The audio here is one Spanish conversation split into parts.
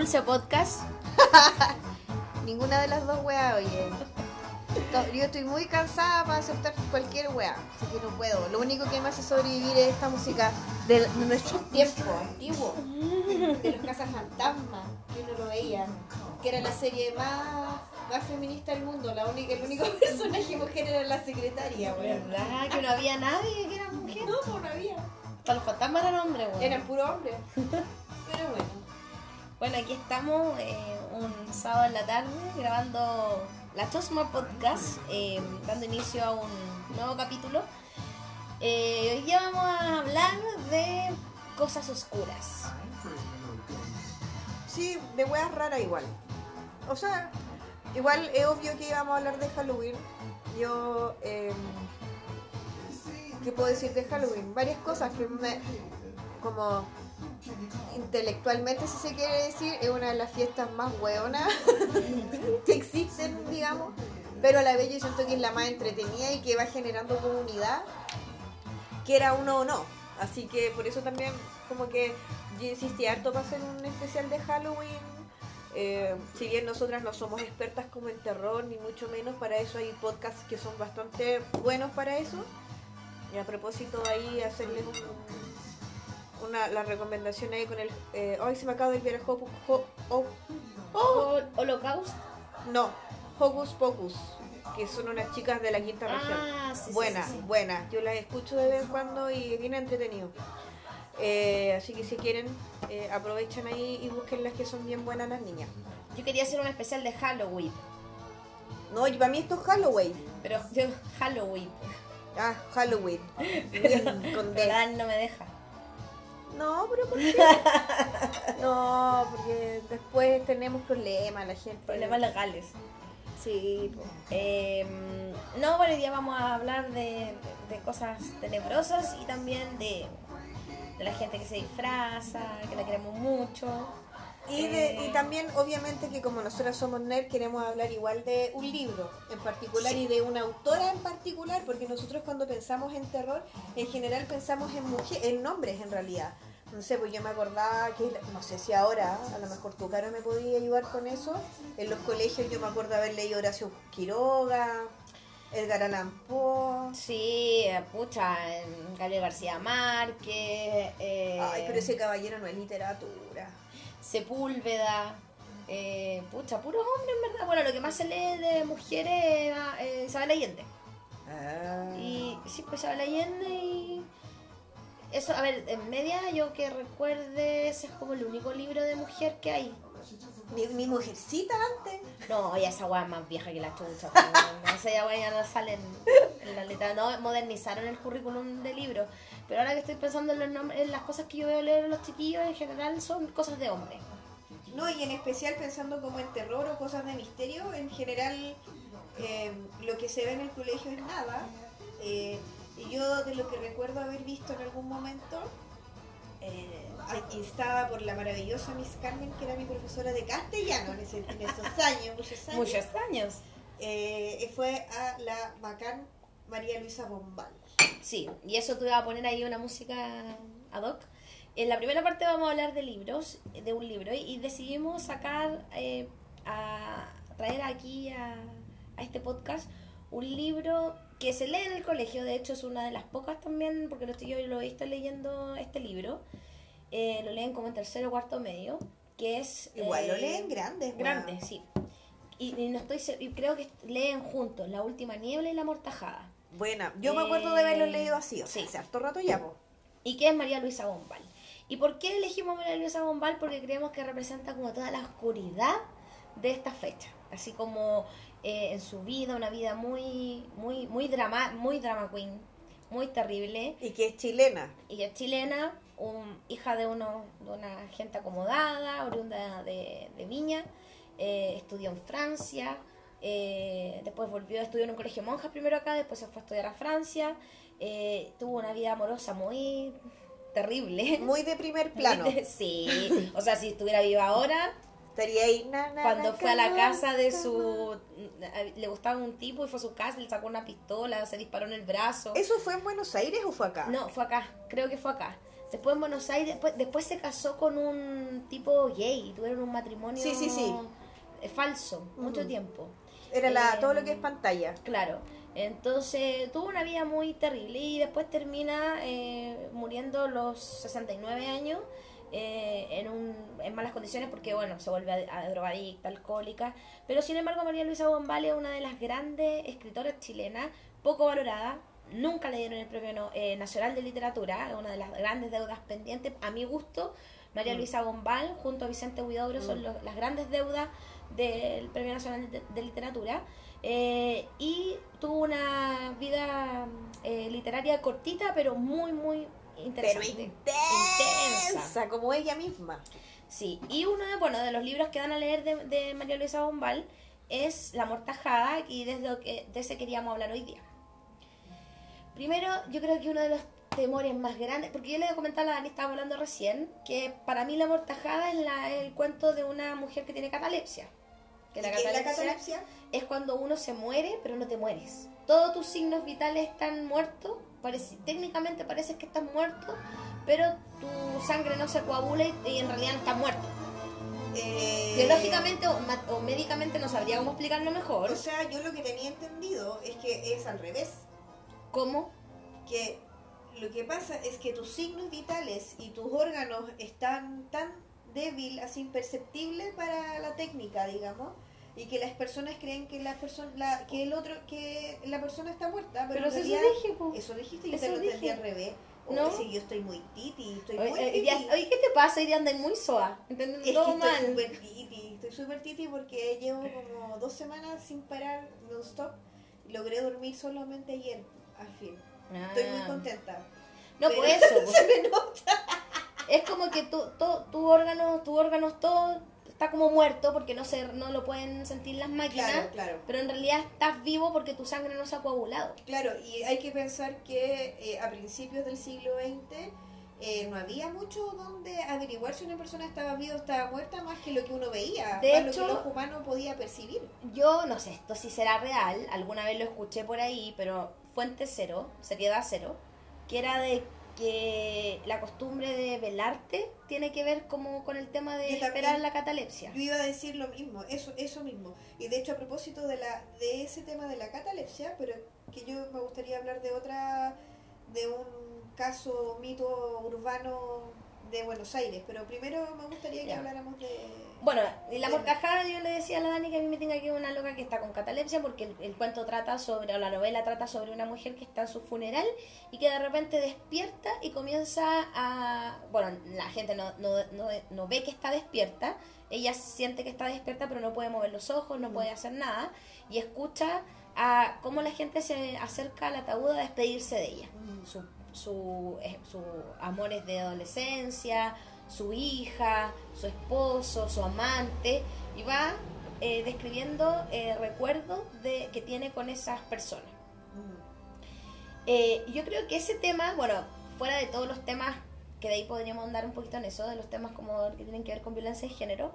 Dulce Podcast. Ninguna de las dos weas, oye. Yo estoy muy cansada para aceptar cualquier wea, así que no puedo. Lo único que me hace sobrevivir es esta música de nuestros tiempos antiguos, de los casas fantasmas, que uno lo veía, que era la serie más, más feminista del mundo. La única, el único personaje mujer era la secretaria, weón. ¿Verdad? Que no había nadie que era mujer. No, pues no había. Todos los fantasmas eran hombres, weón. Eran puro hombre. Bueno. Aquí estamos eh, un sábado en la tarde grabando la Chosma Podcast, eh, dando inicio a un nuevo capítulo. Eh, hoy día vamos a hablar de cosas oscuras. Sí, de weas raras igual. O sea, igual es obvio que íbamos a hablar de Halloween. Yo, eh, ¿qué puedo decir de Halloween? Varias cosas que me, como intelectualmente, si se quiere decir, es una de las fiestas más hueonas que existen, digamos. Pero a la vez yo siento que es la más entretenida y que va generando comunidad, quiera uno o no. Así que por eso también como que yo insistí harto para hacer un especial de Halloween. Eh, si bien nosotras no somos expertas como en terror, ni mucho menos, para eso hay podcasts que son bastante buenos para eso. Y a propósito ahí hacerles un- una, la recomendación ahí con el... Eh, Ay, se me acaba de olvidar el Hocus... Ho- Ho- Hol- Holocaust. no, Hocus Pocus, que son unas chicas de la quinta región. Ah, sí, sí, buenas, sí, sí. buenas. Yo las escucho de vez en cuando y bien entretenido. Eh, así que si quieren, eh, aprovechen ahí y busquen las que son bien buenas las niñas. Yo quería hacer un especial de Halloween, No, y para mí esto es Halloween. pero yo Halloween. Ah, Halloween. Con D. No me deja. No, pero ¿por qué? No, porque después tenemos problemas, la gente. Problemas legales. Sí, po. Eh, no, bueno, hoy día vamos a hablar de, de cosas tenebrosas y también de, de la gente que se disfraza, que la queremos mucho. Y, de- Eh. y también, obviamente, que como nosotras somos nerd, queremos hablar igual de un libro en particular Sí. y de una autora en particular, porque nosotros cuando pensamos en terror, en general pensamos en mujeres, en nombres en realidad. No sé, pues yo me acordaba que, no sé si ahora, a lo mejor tu cara me podía ayudar con eso. En los colegios yo me acuerdo haber leído Horacio Quiroga, Edgar Allan Poe. Sí, pucha, Gabriel García Márquez, eh, Ay, pero ese caballero no es literatura. Sepúlveda, eh, pucha, puros hombres, en verdad. Bueno, lo que más se lee de mujeres era eh, Isabel Allende. Ah. Y sí, pues Isabel Allende y... Eso, a ver, en media yo que recuerde, ese es como el único libro de mujer que hay. Ni, ni mujercita antes. No, ya esa weá es más vieja que la chucha. no, esa weá ya no sale en, en la letra. No, modernizaron el currículum de libros. Pero ahora que estoy pensando en, los nombres, en las cosas que yo veo leer a los chiquillos, en general son cosas de hombre. No, y en especial pensando como en terror o cosas de misterio, en general eh, lo que se ve en el colegio es nada. Eh, y yo de lo que recuerdo haber visto en algún momento, eh, instada por la maravillosa Miss Carmen, que era mi profesora de castellano en, ese- en esos años, muchos años, Muchos años. eh, fue a la bacán María Luisa Bombal. Sí, y eso te iba a poner ahí una música ad hoc. En la primera parte vamos a hablar de libros, de un libro, y decidimos sacar, eh, a traer aquí a, a este podcast un libro que se lee en el colegio, de hecho es una de las pocas también, porque lo estoy, yo lo he visto leyendo este libro, Eh, lo leen como en tercero o cuarto medio, que es... Igual lo eh, leen grandes. Grande, weón. sí. Y, y no estoy y creo que leen juntos La Última Niebla y La Mortajada. Buena, yo me acuerdo de haberlo leído así, o sea, sí. hace harto rato ya, po. ¿Y qué es María Luisa Bombal? ¿Y por qué elegimos María Luisa Bombal? Porque creemos que representa como toda la oscuridad de esta fecha. Así como eh, en su vida, una vida muy, muy, muy drama, muy drama queen, muy terrible. Y que es chilena. Ella es chilena, un- hija de, uno, de una gente acomodada, oriunda de, de Viña, eh, estudió en Francia, eh, después volvió a estudiar en un colegio de monjas primero acá, después se fue a estudiar a Francia, eh, tuvo una vida amorosa muy terrible. Muy de primer plano. sí, o sea, si estuviera viva ahora, Estaría ahí. na, na, cuando na, fue a la casa de su... Le gustaba un tipo y fue a su casa, le sacó una pistola, se disparó en el brazo. ¿Eso fue en Buenos Aires o fue acá? No, fue acá, creo que fue acá. Después en Buenos Aires, después, después se casó con un tipo gay y tuvieron un matrimonio Sí, sí, sí. eh, falso, mucho tiempo. Era la, Eh, todo lo que es pantalla. Claro. Entonces tuvo una vida muy terrible y después termina eh, muriendo a los 69 años eh, en, un, en malas condiciones porque, bueno, se vuelve a, a drogadicta, alcohólica. Pero sin embargo, María Luisa Bombal es una de las grandes escritoras chilenas, poco valorada. Nunca le dieron el Premio No- eh, Nacional de Literatura, es una de las grandes deudas pendientes. A mi gusto, María Mm. Luisa Bombal junto a Vicente Huidobro son Mm. los- las grandes deudas del Premio Nacional de, de Literatura. Eh, y tuvo una vida eh, literaria cortita, pero muy, muy Pero interesante. intensa, como ella misma. Sí, y uno de, bueno, de los libros que dan a leer de, de María Luisa Bombal es La Mortajada, y desde lo que, de ese queríamos hablar hoy día. Primero, yo creo que uno de los temores más grandes, porque yo le comentaba a la Dani, estaba hablando recién, que para mí La Mortajada es la- el cuento de una mujer que tiene catalepsia. Que la ¿Y qué es la catalepsia catalepsia? es cuando uno se muere, pero no te mueres. Todos tus signos vitales están muertos, parece, técnicamente pareces que estás muerto, pero tu sangre no se coagula y, y en realidad no estás muerto. Eh, Biológicamente o, médicamente no sabría cómo explicarlo mejor. O sea, yo lo que tenía entendido es que es al revés. ¿Cómo? Que lo que pasa es que tus signos vitales y tus órganos están tan débil, así imperceptibles para la técnica, digamos, y que las personas creen que la persona, la, que el otro, que la persona está muerta, pero, Pero si eso realidad- dije, po. eso dijiste, yo te lo entendí al revés. O ¿No? si yo estoy muy titi, estoy Oye, muy eh, titi. oye, ¿qué te pasa? Hoy día andas muy soa. ¿Entendés? Es Todo que mal. estoy súper titi, estoy súper titi porque llevo como dos semanas sin parar non-stop. Logré dormir solamente ayer, al fin. Estoy muy Ah. contenta. No, Pero- por eso. Se me nota. Es como que tu, tu, tu órgano, tu órgano todo está como muerto porque no se, no lo pueden sentir las máquinas. Claro, claro. Pero en realidad estás vivo porque tu sangre no se ha coagulado. Claro, y hay que pensar que eh, a principios del siglo XX eh, no había mucho donde averiguar si una persona estaba viva o estaba muerta más que lo que uno veía, De más hecho- lo que los humanos podía percibir. Yo no sé esto si será real, alguna vez lo escuché por ahí, pero fuente cero, seriedad cero, que era de que la costumbre de velarte tiene que ver como con el tema de esperar la catalepsia. Yo iba a decir lo mismo, eso, eso mismo. Y de hecho a propósito de la, de ese tema de la catalepsia, pero que yo me gustaría hablar de otra, de un caso, mito urbano de Buenos Aires, pero primero me gustaría que Ya. habláramos de... Bueno, la Bien. mortajada yo le decía a la Dani que a mí me tenga que ir una loca que está con catalepsia porque el, el cuento trata sobre, o la novela trata sobre una mujer que está en su funeral y que de repente despierta y comienza a... Bueno, la gente no, no, no, no ve que está despierta, ella siente que está despierta pero no puede mover los ojos, no Mm. puede hacer nada y escucha a cómo la gente se acerca al ataúd a despedirse de ella su, su, eh, su amores de adolescencia, su hija, su esposo, su amante, y va eh, describiendo eh, recuerdos de, que tiene con esas personas. Mm. Eh, yo creo que ese tema, bueno, fuera de todos los temas, que de ahí podríamos andar un poquito en eso, de los temas como que tienen que ver con violencia de género,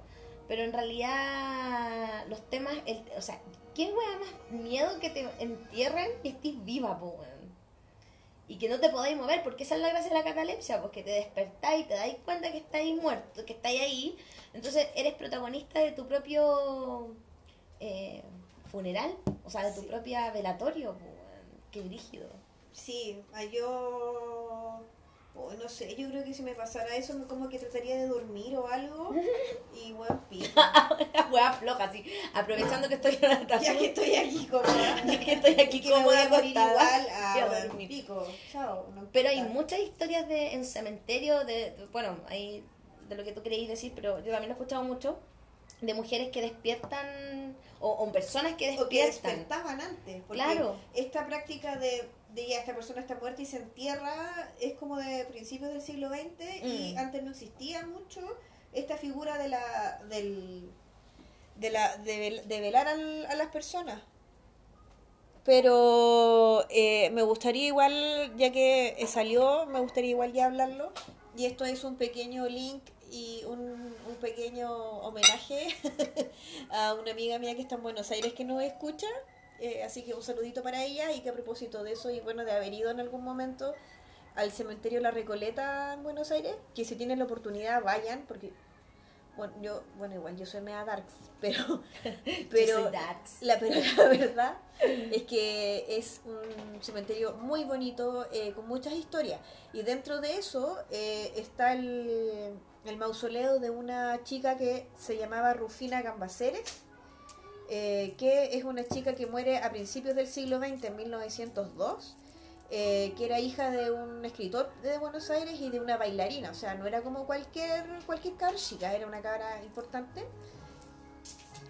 pero en realidad los temas, el, o sea, ¿quién me da más miedo que te entierren y estés viva, po? Y que no te podáis mover, porque esa es la gracia de la catalepsia, porque te despertáis y te dais cuenta que estáis muerto, que estáis ahí, entonces eres protagonista de tu propio eh, funeral, o sea, de tu Sí. propia velatorio, weón. qué brígido. Sí, a yo... oh, no sé, yo creo que si me pasara eso, como que trataría de dormir o algo. Y. La wea floja, así, aprovechando que estoy en la Ya que estoy aquí cómoda. ya que estoy aquí que me voy cómoda a morir acostada, igual voy a dormir. pico. Chao. no Pero hay muchas historias de en cementerio, de, de- bueno, hay de lo que tú queréis decir, pero yo también lo he escuchado mucho, de mujeres que despiertan, o, o personas que O que despiertan. despertaban antes. Porque Claro. esta práctica de, de ya esta persona está muerta y se entierra es como de principios del siglo XX y Mm. antes no existía mucho esta figura de la del de la de, vel- de velar al- a las personas pero eh, me gustaría igual ya que eh, salió me gustaría igual ya hablarlo y esto es un pequeño link y un, un pequeño homenaje a una amiga mía que está en Buenos Aires que nos escucha eh, así que un saludito para ella y que a propósito de eso y bueno de haber ido en algún momento al cementerio La Recoleta en Buenos Aires, que si tienen la oportunidad vayan, porque bueno, yo, bueno, igual yo soy mea darks, pero, pero, soy darks. La, pero la verdad es que es un cementerio muy bonito, eh, con muchas historias. Y dentro de eso eh, está el, el mausoleo de una chica que se llamaba Rufina Gambaceres, eh, que es una chica que muere a principios del siglo XX, en 1902, eh, que era hija de un escritor de Buenos Aires y de una bailarina, o sea, no era como cualquier, cualquier cabra chica, era una cabra importante.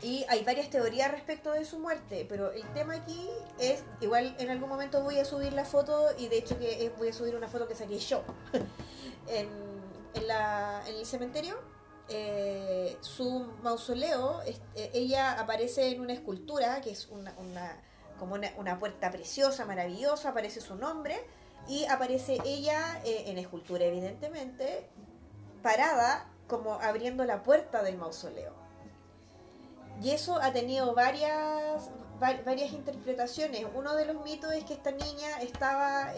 Y hay varias teorías respecto de su muerte, pero el tema aquí es, igual en algún momento voy a subir la foto y de hecho que voy a subir una foto que saqué yo en el cementerio. Eh, su mausoleo, eh, ella aparece en una escultura que es una, como una, puerta preciosa, maravillosa, aparece su nombre y aparece ella eh, en escultura evidentemente, parada como abriendo la puerta del mausoleo. Y eso ha tenido varias, va- varias interpretaciones. Uno de los mitos es que esta niña estaba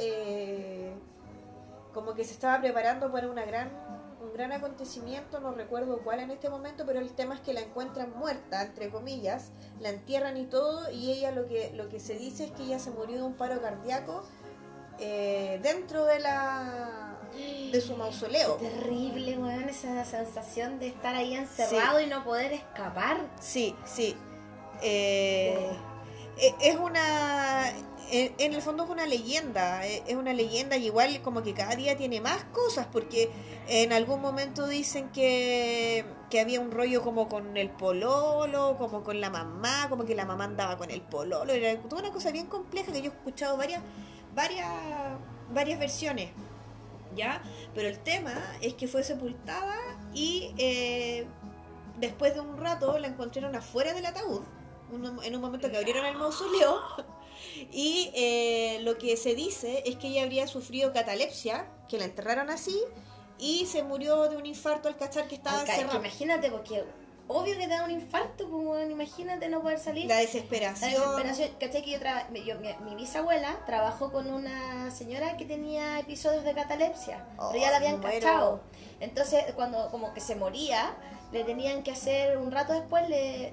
como que se estaba preparando para una gran, gran acontecimiento, no recuerdo cuál en este momento, pero el tema es que la encuentran muerta, entre comillas, la entierran y todo, y ella lo que, lo que se dice es que ella se murió de un paro cardíaco eh, dentro de la de su mausoleo. Terrible, weón, esa sensación de estar ahí encerrado y no poder escapar. Sí, sí. Eh, eh, es una. En, en el fondo es una leyenda. eh, Es una leyenda y igual como que cada día tiene más cosas porque en algún momento dicen que, que había un rollo como con el pololo, como con la mamá, como que la mamá andaba con el pololo. Era toda una cosa bien compleja que yo he escuchado varias, varias, varias versiones. ¿Ya? Pero el tema es que fue sepultada y eh, después de un rato la encontraron afuera del ataúd, un- en un momento que abrieron el mausoleo, y eh, lo que se dice es que ella habría sufrido catalepsia, que la enterraron así, y se murió de un infarto al cachar que estaba Ay, ca- que encerrada. imagínate, porque obvio que te da un infarto, pues, weón, imagínate no poder salir. La La desesperación. desesperación, ¿cachai? Que yo, traba- yo- mi, mi bisabuela trabajó con una señora que tenía episodios de catalepsia, Oh, pero ya la habían muero. cachado. Entonces, cuando como que se moría, le tenían que hacer, un rato después le,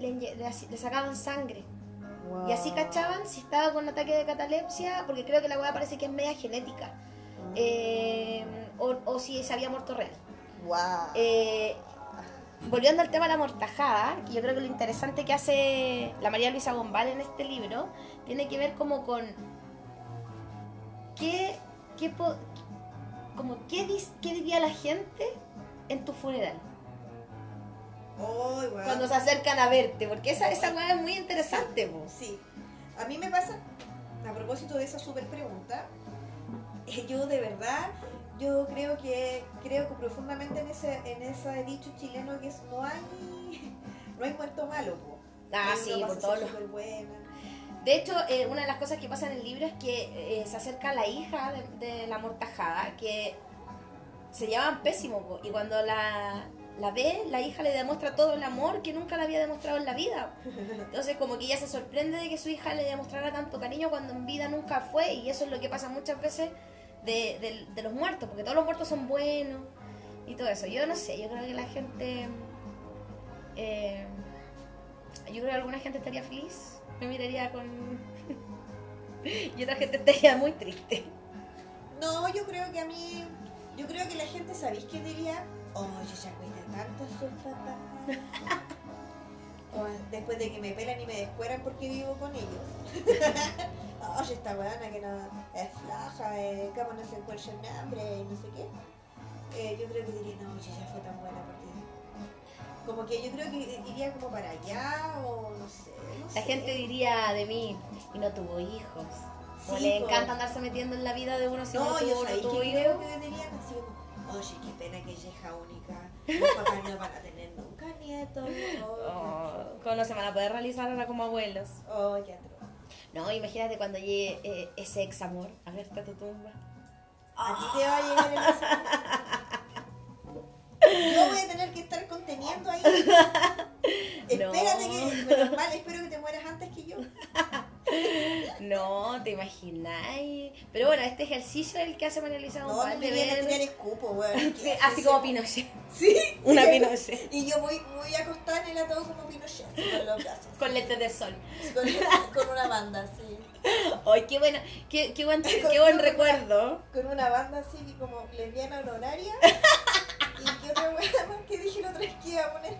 sacaban sangre. Wow. Y así cachaban si estaba con ataque de catalepsia, porque creo que la weá parece que es media genética. Eh, o, o si se había muerto real. Wow. Eh, volviendo al tema de la mortajada, que yo creo que lo interesante que hace la María Luisa Bombal en este libro tiene que ver como con qué, qué, po- como qué, dis- qué diría la gente en tu funeral Cuando se acercan a verte, porque esa, esa weá es muy interesante. po. Sí, a mí me pasa, a propósito de esa super pregunta, eh, yo de verdad, yo creo que creo que profundamente en ese en ese dicho chileno que es no hay no hay muerto malo, po. Ah, sí, por súper buena. De hecho, eh, una de las cosas que pasa en el libro es que eh, se acerca la hija de, de la mortajada, que se llevaban pésimo, po, y cuando la, la ve, la hija le demuestra todo el amor que nunca le había demostrado en la vida. Entonces, como que ella se sorprende de que su hija le demostrara tanto cariño cuando en vida nunca fue, y eso es lo que pasa muchas veces de, los muertos, porque todos los muertos son buenos y todo eso. Yo no sé, yo creo que la gente. eh, yo creo que alguna gente estaría feliz, me miraría con. y otra gente estaría muy triste. No, yo creo que a mí, yo creo que la gente, ¿sabéis qué diría? Oh, yo ya cuida tanto a después de que me pelan y me descueran porque vivo con ellos. Oye, esta weana que no es floja, eh, cómo no se encuentra en hambre y no sé qué. Eh, yo creo que diría, no, oye, ya fue tan buena porque... Como que yo creo que iría como para allá o no sé. no La sé. gente diría de mí, y no tuvo hijos. O le encanta andarse metiendo en la vida de uno si no, No, tuvo, yo no tuvo que hijos. creo que dirían así como, oye, qué pena que ella es hija única. Los papás no van a tener nunca nietos. Oh, Oh, ¿Cómo no se van a poder realizar ahora como abuelos? oh, qué atroz. No, imagínate cuando llegue eh, ese ex amor a verte a tu tumba. A ti te va a llegar el Yo voy a tener que estar conteniendo ahí. Espérate que, menos mal, espero que te mueras antes que yo. No, te imagináis. Pero bueno, este ejercicio es el que hace María Luisa No, Bombal no de a ver- tirar escupo, weón. Sí, así como Pinochet. Sí. Una. Pinochet. Y yo muy, muy acostada en el ataúd como Pinochet, así con los brazos. Con lentes de sol. Con, con una banda, sí. Ay, qué bueno, qué, qué buen, qué buen recuerdo. Con una banda así como lesbiana honoraria. y qué otra wea más que dije la otra vez que iba a poner.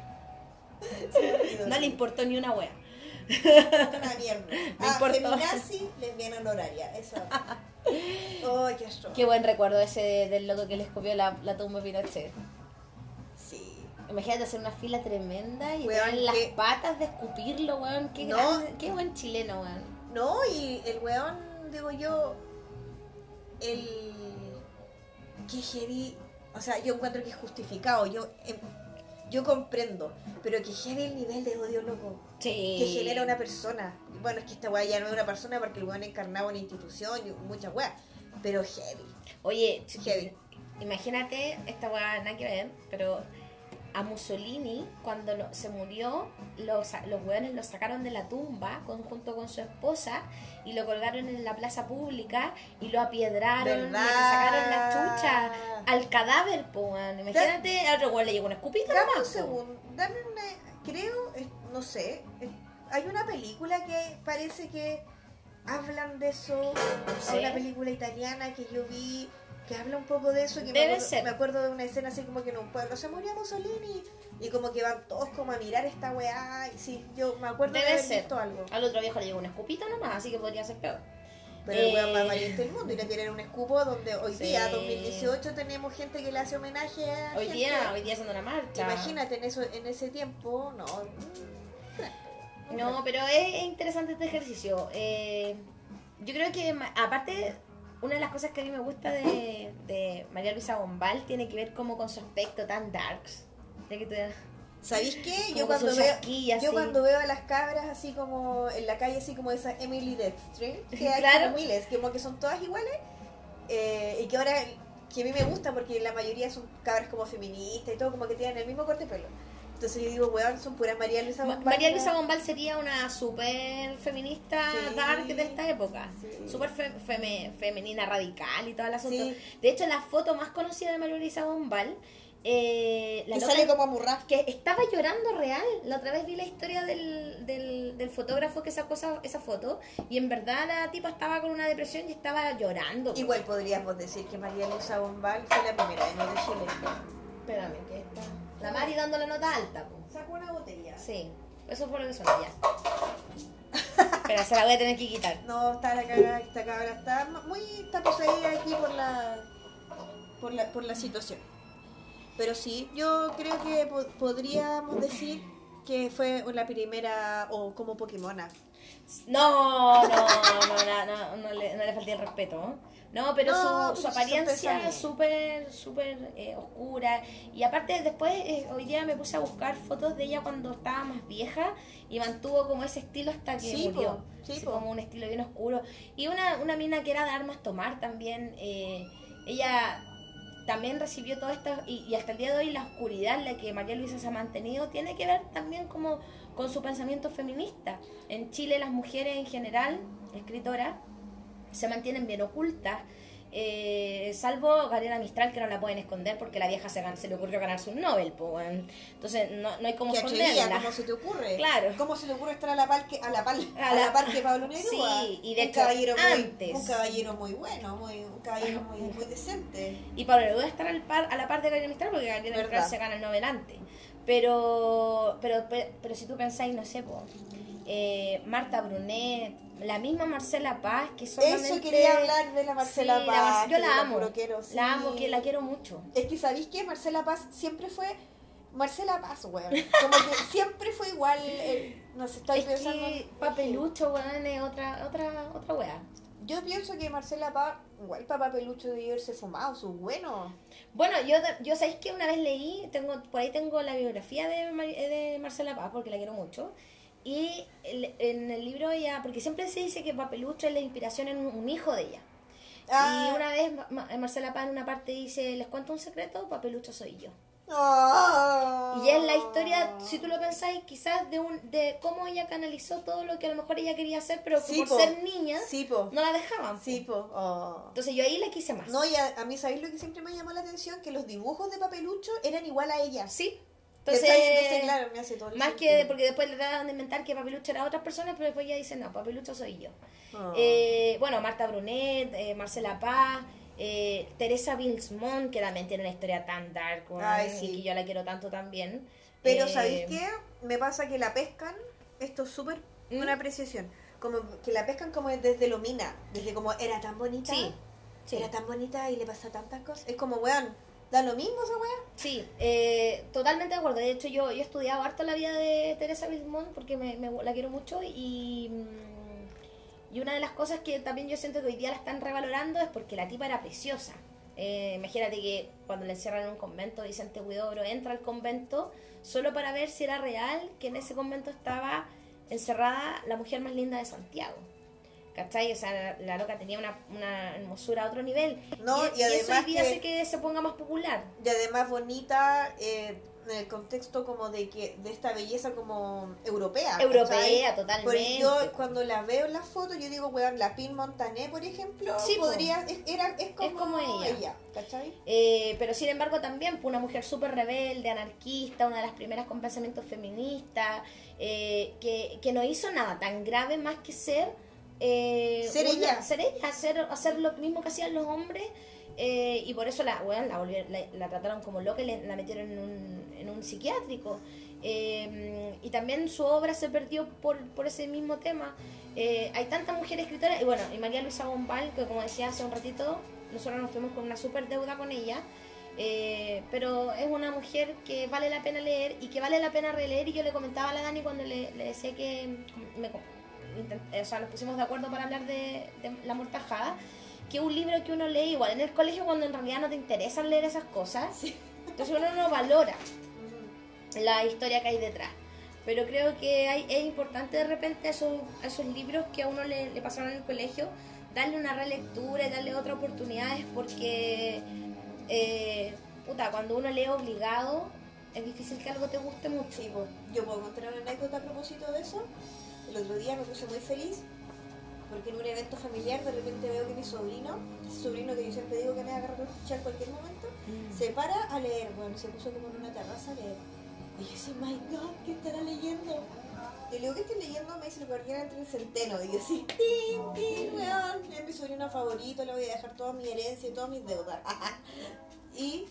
Se me olvidó. No le importó ni una wea. Una mierda. Me ah, feminazi, lesbiana honoraria. Eso. Ay, qué. Qué buen recuerdo ese de- del loco que le escopió la, la tumba a Pinochet. Sí. Imagínate hacer una fila tremenda y Weón, tener las qué- patas de escupirlo, weón. Qué, No. qué buen chileno, weón. No, y el weón, digo yo, el. que heavy. O sea, yo encuentro que es justificado. Yo, em, yo comprendo. Pero que heavy el nivel de odio, loco. Sí. Que genera una persona. Bueno, es que esta weá ya no es una persona porque el weón encarnaba una institución y muchas weas. Pero heavy. Oye, Heavy. imagínate, esta weá nada que ver, pero a Mussolini, cuando lo- se murió, los, los weones lo sacaron de la tumba con, junto con su esposa y lo colgaron en la plaza pública y lo apiedraron, le ¿Verdad? sacaron la chucha al cadáver, po. Imagínate, a otro le llegó un escupito Dame un nomás, segundo. Dame una. Creo, no sé. Hay una película que parece que hablan de eso. sé. Una película italiana que yo vi que habla un poco de eso. Que me Debe acuerdo, ser. me acuerdo de una escena así como que en un pueblo se murió Mussolini. Y como que van todos como a mirar esta weá. Y sí, yo me acuerdo de Debe haber ser. visto algo. Al otro viejo le llegó un escupito nomás, así que podría ser peor. Pero el weón Eh, más valiente del mundo y le tienen un escupo donde hoy Sí. día, 2018, tenemos gente que le hace homenaje a Hoy gente. día, hoy día haciendo una marcha. Imagínate en eso en ese tiempo, no. No, pero es, es interesante este ejercicio. Eh, yo creo que, aparte, una de las cosas que a mí me gusta de, de María Luisa Bombal tiene que ver como con su aspecto tan darks. Ya que ¿Sabéis qué? Yo cuando veo chasquilla, yo así. cuando veo a las cabras así como en la calle así como esa Emily Deathstream, que hay Claro. como miles, como que son todas iguales eh, y que ahora que a mí me gusta porque la mayoría son cabras como feministas y todo como que tienen el mismo corte de pelo. Entonces yo digo, weón, son puras María Luisa Bombal, María. Luisa Bombal sería una super feminista Sí. dark de esta época. Sí. Súper fe- feme- femenina radical y todo el asunto. Sí. De hecho, la foto más conocida de María Luisa Bombal, eh, la Que sale como amurrada. que estaba llorando real. La otra vez vi la historia del, del, del fotógrafo que sacó esa, esa foto y en verdad la tipa estaba con una depresión y estaba llorando. Igual podríamos decir que María Luisa Bombal fue la primera de no de Chile. Espérame, que está... La Mari dando la nota alta, po. Sacó una botella. Sí, eso fue lo que sonó ya. Pero se la voy a tener que quitar. No, está la cagada, esta cabra está muy está poseída aquí por la, por la por la situación. Pero sí, yo creo que po- podríamos decir que fue la primera o como Pokémona. No, no, no, no, no, no le, no le falté el respeto. ¿no? No, pero No, su, apariencia es súper, súper eh, oscura. Y aparte, después, eh, hoy día me puse a buscar fotos de ella cuando estaba más vieja y mantuvo como ese estilo hasta que Sí, po, murió. sí, Así po. como un estilo bien oscuro. Y una, una mina que era de armas tomar también. eh, ella también recibió todo esto y, y hasta el día de hoy la oscuridad en la que María Luisa se ha mantenido tiene que ver también como con su pensamiento feminista. En Chile las mujeres en general, escritoras, se mantienen bien ocultas, eh, salvo Gabriela Mistral que no la pueden esconder porque la vieja se, se le ocurrió ganarse un Nobel. po. Entonces no, no hay como esconderla. ¿cómo se te ocurre? Claro. ¿Cómo se te ocurre estar a la par que a la par, A a la- par que Pablo Neruda? Sí, y de un hecho, caballero muy, antes. un caballero muy bueno, muy un caballero muy, muy decente. Y Pablo Neruda estar al par, a la par de Gabriela Mistral porque Gabriela. Mistral se gana el Nobel antes. Pero, pero, pero, pero si tú pensáis, no sé, po, eh, Marta Brunet, la misma Marcela Paz, que solamente... Eso quería hablar de la Marcela Sí, la Paz. Mar- yo la amo, puro quiero, sí. la amo, que la quiero mucho. Es que sabéis que Marcela Paz siempre fue Marcela Paz, weón. Como que siempre fue igual. eh, no sé, estoy Es pensando. que Papelucho, weón, es otra, otra, otra wea. Yo pienso que Marcela Paz, igual para Papelucho debió haberse fumado, sus buenos. Bueno, yo, yo sabéis que una vez leí, tengo por ahí tengo la biografía de, Mar- de Marcela Paz, porque la quiero mucho. Y en el libro ella, porque siempre se dice que Papelucho es la inspiración en un, hijo de ella. Ah, Y una vez Ma- Ma- Marcela Paz en una parte dice, les cuento un secreto, Papelucho soy yo. Ah. Y es la historia, si tú lo pensáis, quizás de un de cómo ella canalizó todo lo que a lo mejor ella quería hacer, pero que Sí, por po. ser niña Sí, po. no la dejaban. Sí, po. Oh. Entonces yo ahí la quise más. No, y a, a mí, ¿sabéis lo que siempre me llamó la atención? Que los dibujos de papelucho eran igual a ella. Sí. Entonces, Entonces, claro, me hace todo el más sentido. que, porque después le tratan de inventar que Papelucho era otras personas, pero después ella dice, no, Papelucho soy yo. Oh. Eh, bueno, Marta Brunet, eh, Marcela Paz, eh, Teresa Bilsmont, que también tiene una historia tan dark, Ay, sí. y que yo la quiero tanto también. Pero Eh, ¿sabéis qué? Me pasa que la pescan, esto es súper ¿Mm? una apreciación, como que la pescan como desde lo mina, desde como era tan bonita, Sí, sí. era tan bonita y le pasa tantas cosas. Es como, weón, da lo mismo esa weá. Sí, eh, totalmente de acuerdo. De hecho, yo, yo he estudiado harto la vida de Teresa Bilsmont porque me, me- la quiero mucho y, mm, y una de las cosas que también yo siento que hoy día la están revalorando es porque la tipa era preciosa. Eh, imagínate que cuando la encierran en un convento, Vicente Huidobro entra al convento solo para ver si era real que en ese convento estaba encerrada la mujer más linda de Santiago. ¿Cachai? O sea, la, loca tenía una, una hermosura a otro nivel. No, y eso hoy además día que- hace que se ponga más popular. Y además bonita eh, en el contexto como de que de esta belleza como europea. Europea, ¿cachai? totalmente. Porque yo cuando la veo en las fotos, yo digo, weón, la Pin Montané, por ejemplo, Sí, po. podría, es, era, es, como como ella. ¿cachai? Eh, pero sin embargo también fue una mujer súper rebelde, anarquista, una de las primeras con pensamientos feministas, eh, que, que no hizo nada tan grave más que ser... eh, Ser una- ella. Ser ella, hacer, hacer lo mismo que hacían los hombres. eh, y por eso la, weón, la, volvieron- la, la trataron como loca y la metieron en un, en un psiquiátrico. Eh, y también su obra se perdió por, por ese mismo tema. Eh, hay tantas mujeres escritoras, y bueno, y María Luisa Bombal, que como decía hace un ratito, nosotros nos fuimos con una super deuda con ella, eh, pero es una mujer que vale la pena leer y que vale la pena releer. Y yo le comentaba a la Dani cuando le, le decía que, me, o sea, nos pusimos de acuerdo para hablar de, de La Mortajada, que un libro que uno lee igual en el colegio cuando en realidad no te interesan leer esas cosas, entonces uno no valora la historia que hay detrás. Pero creo que hay, es importante de repente esos, esos libros que a uno le, le pasaron en el colegio, darle una relectura y darle otras oportunidades porque, eh, puta, cuando uno lee obligado, es difícil que algo te guste mucho. Sí, pues, yo puedo contar una anécdota a propósito de eso. El otro día me puse muy feliz porque en un evento familiar de repente veo que mi sobrino, ese sobrino que yo siempre digo que me va a escuchar en cualquier momento, se para a leer, bueno, se puso como en una terraza a leer. Y yo así, my god, ¿qué estará leyendo? Y le digo, ¿qué estoy leyendo? Me dice, el guardián entre el centeno. Y yo así, tin, tin, weón, es mi sobrino favorito, le voy a dejar toda mi herencia y todas mis deudas. y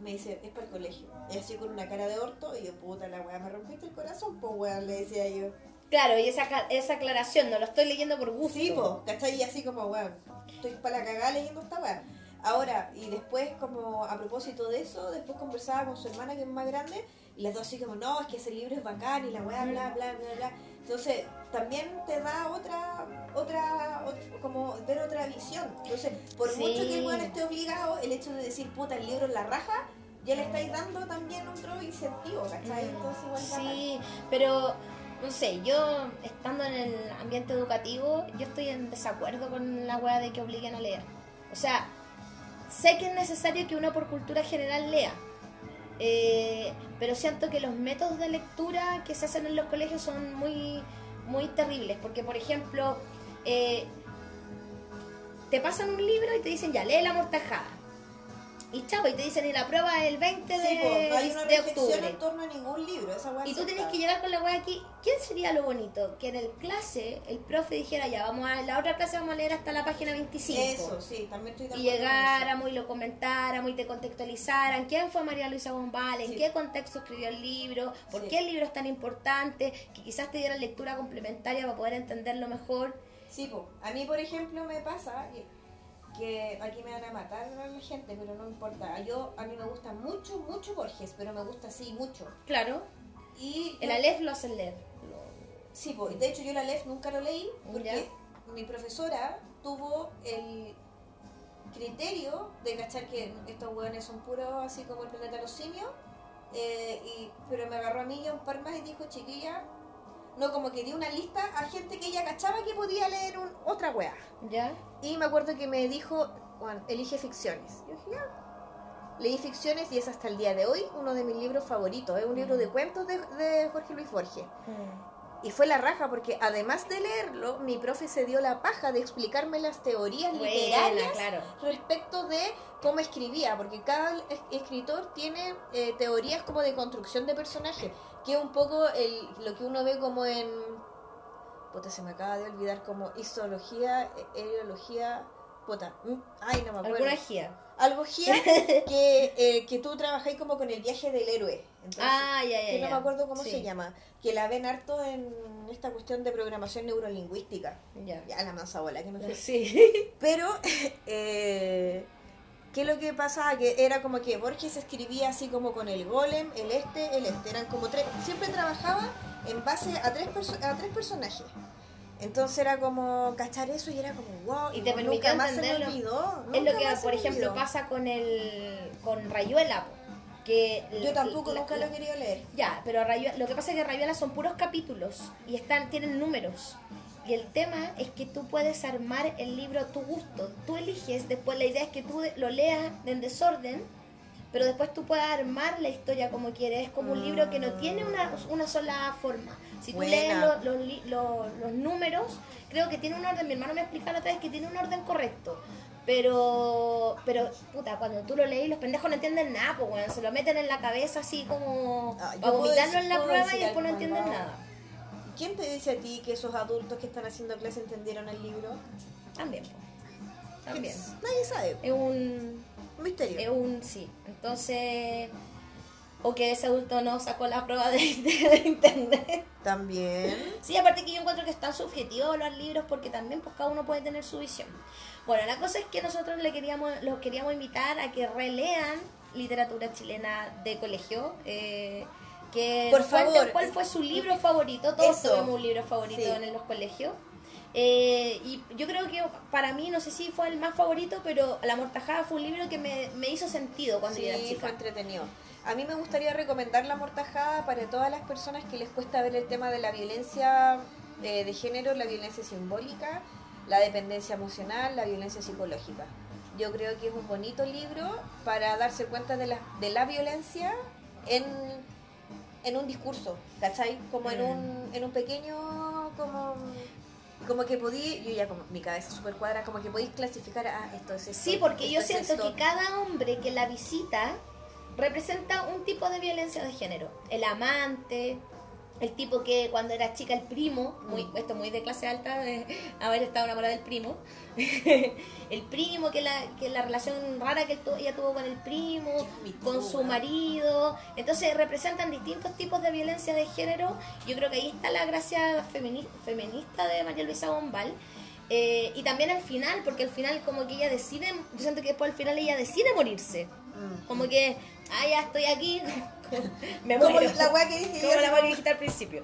me dice, es para el colegio. Y así con una cara de orto, y yo, puta la weá, me rompiste el corazón, pues weón, le decía yo. Claro, y esa, esa aclaración, no lo estoy leyendo por gusto. Sí, pues, ¿cachai? Y así como, weón, estoy para la cagada leyendo esta weá. Ahora, y después, como a propósito de eso, después conversaba con su hermana que es más grande, y las dos así como, no, es que ese libro es bacán, y la weá, bla, bla, bla, bla. Entonces, también te da otra, otra, ot- como ver otra visión. Entonces, por Sí. mucho que el weón esté obligado, el hecho de decir, puta, el libro es la raja, ya le estáis dando también otro incentivo, ¿cachai? Entonces, igual. Sí, pero no sé, yo estando en el ambiente educativo, yo estoy en desacuerdo con la weá de que obliguen a leer. O sea, sé que es necesario que uno por cultura general lea, eh, pero siento que los métodos de lectura que se hacen en los colegios son muy, muy terribles, porque por ejemplo, eh, te pasan un libro y te dicen ya, lee la mortajada. Y chavo, y te dicen y la prueba el 20 de, Sí, pues, no hay una de octubre. en torno a ningún libro, esa weá Y tú está- que llegar con la weá aquí. ¿Quién sería lo bonito? Que en el clase el profe dijera, ya, vamos a la otra clase vamos a leer hasta la página 25. Eso, sí, también estoy de Y llegáramos y lo comentáramos y te contextualizaran. ¿Quién fue María Luisa Bombal? ¿En Sí. qué contexto escribió el libro? ¿Por Sí. qué el libro es tan importante? Que quizás te dieran lectura complementaria para poder entenderlo mejor. Sí, po. a mí, por ejemplo, me pasa que, que aquí me van a matar la gente, pero no importa. Yo, a mí me gusta mucho, mucho Borges, pero me gusta así, mucho. Claro, Y el yo- Aleph lo hacen leer. Sí, po. de hecho yo la Aleph nunca lo leí porque Ya. mi profesora tuvo el criterio de cachar que estos hueones son puros así como el planeta de los simios, eh, y, pero me agarró a mí y a un par más y dijo, chiquilla, no, como que dio una lista a gente que ella cachaba que podía leer un, otra wea. ¿Ya? Y me acuerdo que me dijo, bueno, elige ficciones. Yo dije, ya. leí ficciones y es hasta el día de hoy uno de mis libros favoritos. Es un libro de cuentos de, de Jorge Luis Borges. Y fue la raja porque además de leerlo, mi profe se dio la paja de explicarme las teorías Buena, literarias claro. respecto de cómo escribía, porque cada es- escritor tiene eh, teorías como de construcción de personaje, que es un poco el, lo que uno ve como en... Puta, se me acaba de olvidar como histología, eriología... Puta, mm, ay, no me acuerdo. ¿Alguna guía? Algo que, eh, que tú trabajáis como con el viaje del héroe. Entonces, Ah, ya, ya, que no ya. me acuerdo cómo Sí. se llama, que la ven harto en esta cuestión de programación neurolingüística. Ya. Ya la mansa bola, que no sé. Sí. Pero, eh, ¿qué es lo que pasaba? Que era como que Borges escribía así como con el golem, el este, el este. Eran como tres, siempre trabajaba en base a tres, a tres personajes. Entonces era como cachar eso y era como wow. Y te permitió nunca más se me entenderlo. olvidó. Es lo que, por ejemplo, pasa con el con Rayuela, que Yo tampoco la- nunca la- lo he querido leer. Ya, pero Rayuela, lo que pasa es que Rayuela son puros capítulos y están tienen números. Y el tema es que tú puedes armar el libro a tu gusto. Tú eliges, después la idea es que tú lo leas en desorden, pero después tú puedas armar la historia como quieres. Es como un libro que no tiene una, una sola forma. Si tú Buena. lees los, los los- los números, creo que tiene un orden. Mi hermano me explica la otra vez que tiene un orden correcto. Pero, pero, puta, cuando tú lo lees, los pendejos no entienden nada, pues, weón. Se lo meten en la cabeza así como Ah, para vomitarlo en la prueba y después no entienden nada. ¿Quién te dice a ti que esos adultos que están haciendo clase entendieron el libro? También. También. Nadie sabe. Es un, misterio. es un sí. Entonces, o que ese adulto no sacó la prueba de, de internet. También. Sí, aparte que yo encuentro que es tan subjetivo los libros porque también pues cada uno puede tener su visión. Bueno, la cosa es que nosotros le queríamos, los queríamos invitar a que relean literatura chilena de colegio. eh, que Por favor. cuál fue su libro favorito. Todos Eso. tuvimos un libro favorito Sí. en los colegios. Eh, y yo creo que para mí, no sé si fue el más favorito, pero La Mortajada fue un libro que me, me hizo sentido cuando yo era Sí, chica. fue entretenido. A mí me gustaría recomendar La Mortajada para todas las personas que les cuesta ver el tema de la violencia eh, de género, la violencia simbólica, la dependencia emocional, la violencia psicológica. Yo creo que es un bonito libro para darse cuenta de la, de la violencia en, en un discurso, ¿cachai? Como en, Mm. un, en un pequeño... como como que podí, yo ya como mi cabeza super cuadra, como que podéis clasificar, ah, esto es esto. Sí, porque yo es siento esto. que cada hombre que la visita representa un tipo de violencia de género. El amante, el tipo que cuando era chica el primo, muy, esto muy de clase alta, de haber estado enamorada del primo. el primo, que la, que la relación rara que ella tuvo con el primo, con su marido. Entonces representan distintos tipos de violencia de género. Yo creo que ahí está la gracia femini- feminista de María Luisa Bombal. Eh, y también al final, porque al final como que ella decide, yo siento que después al final ella decide morirse. Mm. Como que, ah, ya estoy aquí, me Como muero. la weá que dije Como yo, la weá que dijiste al principio.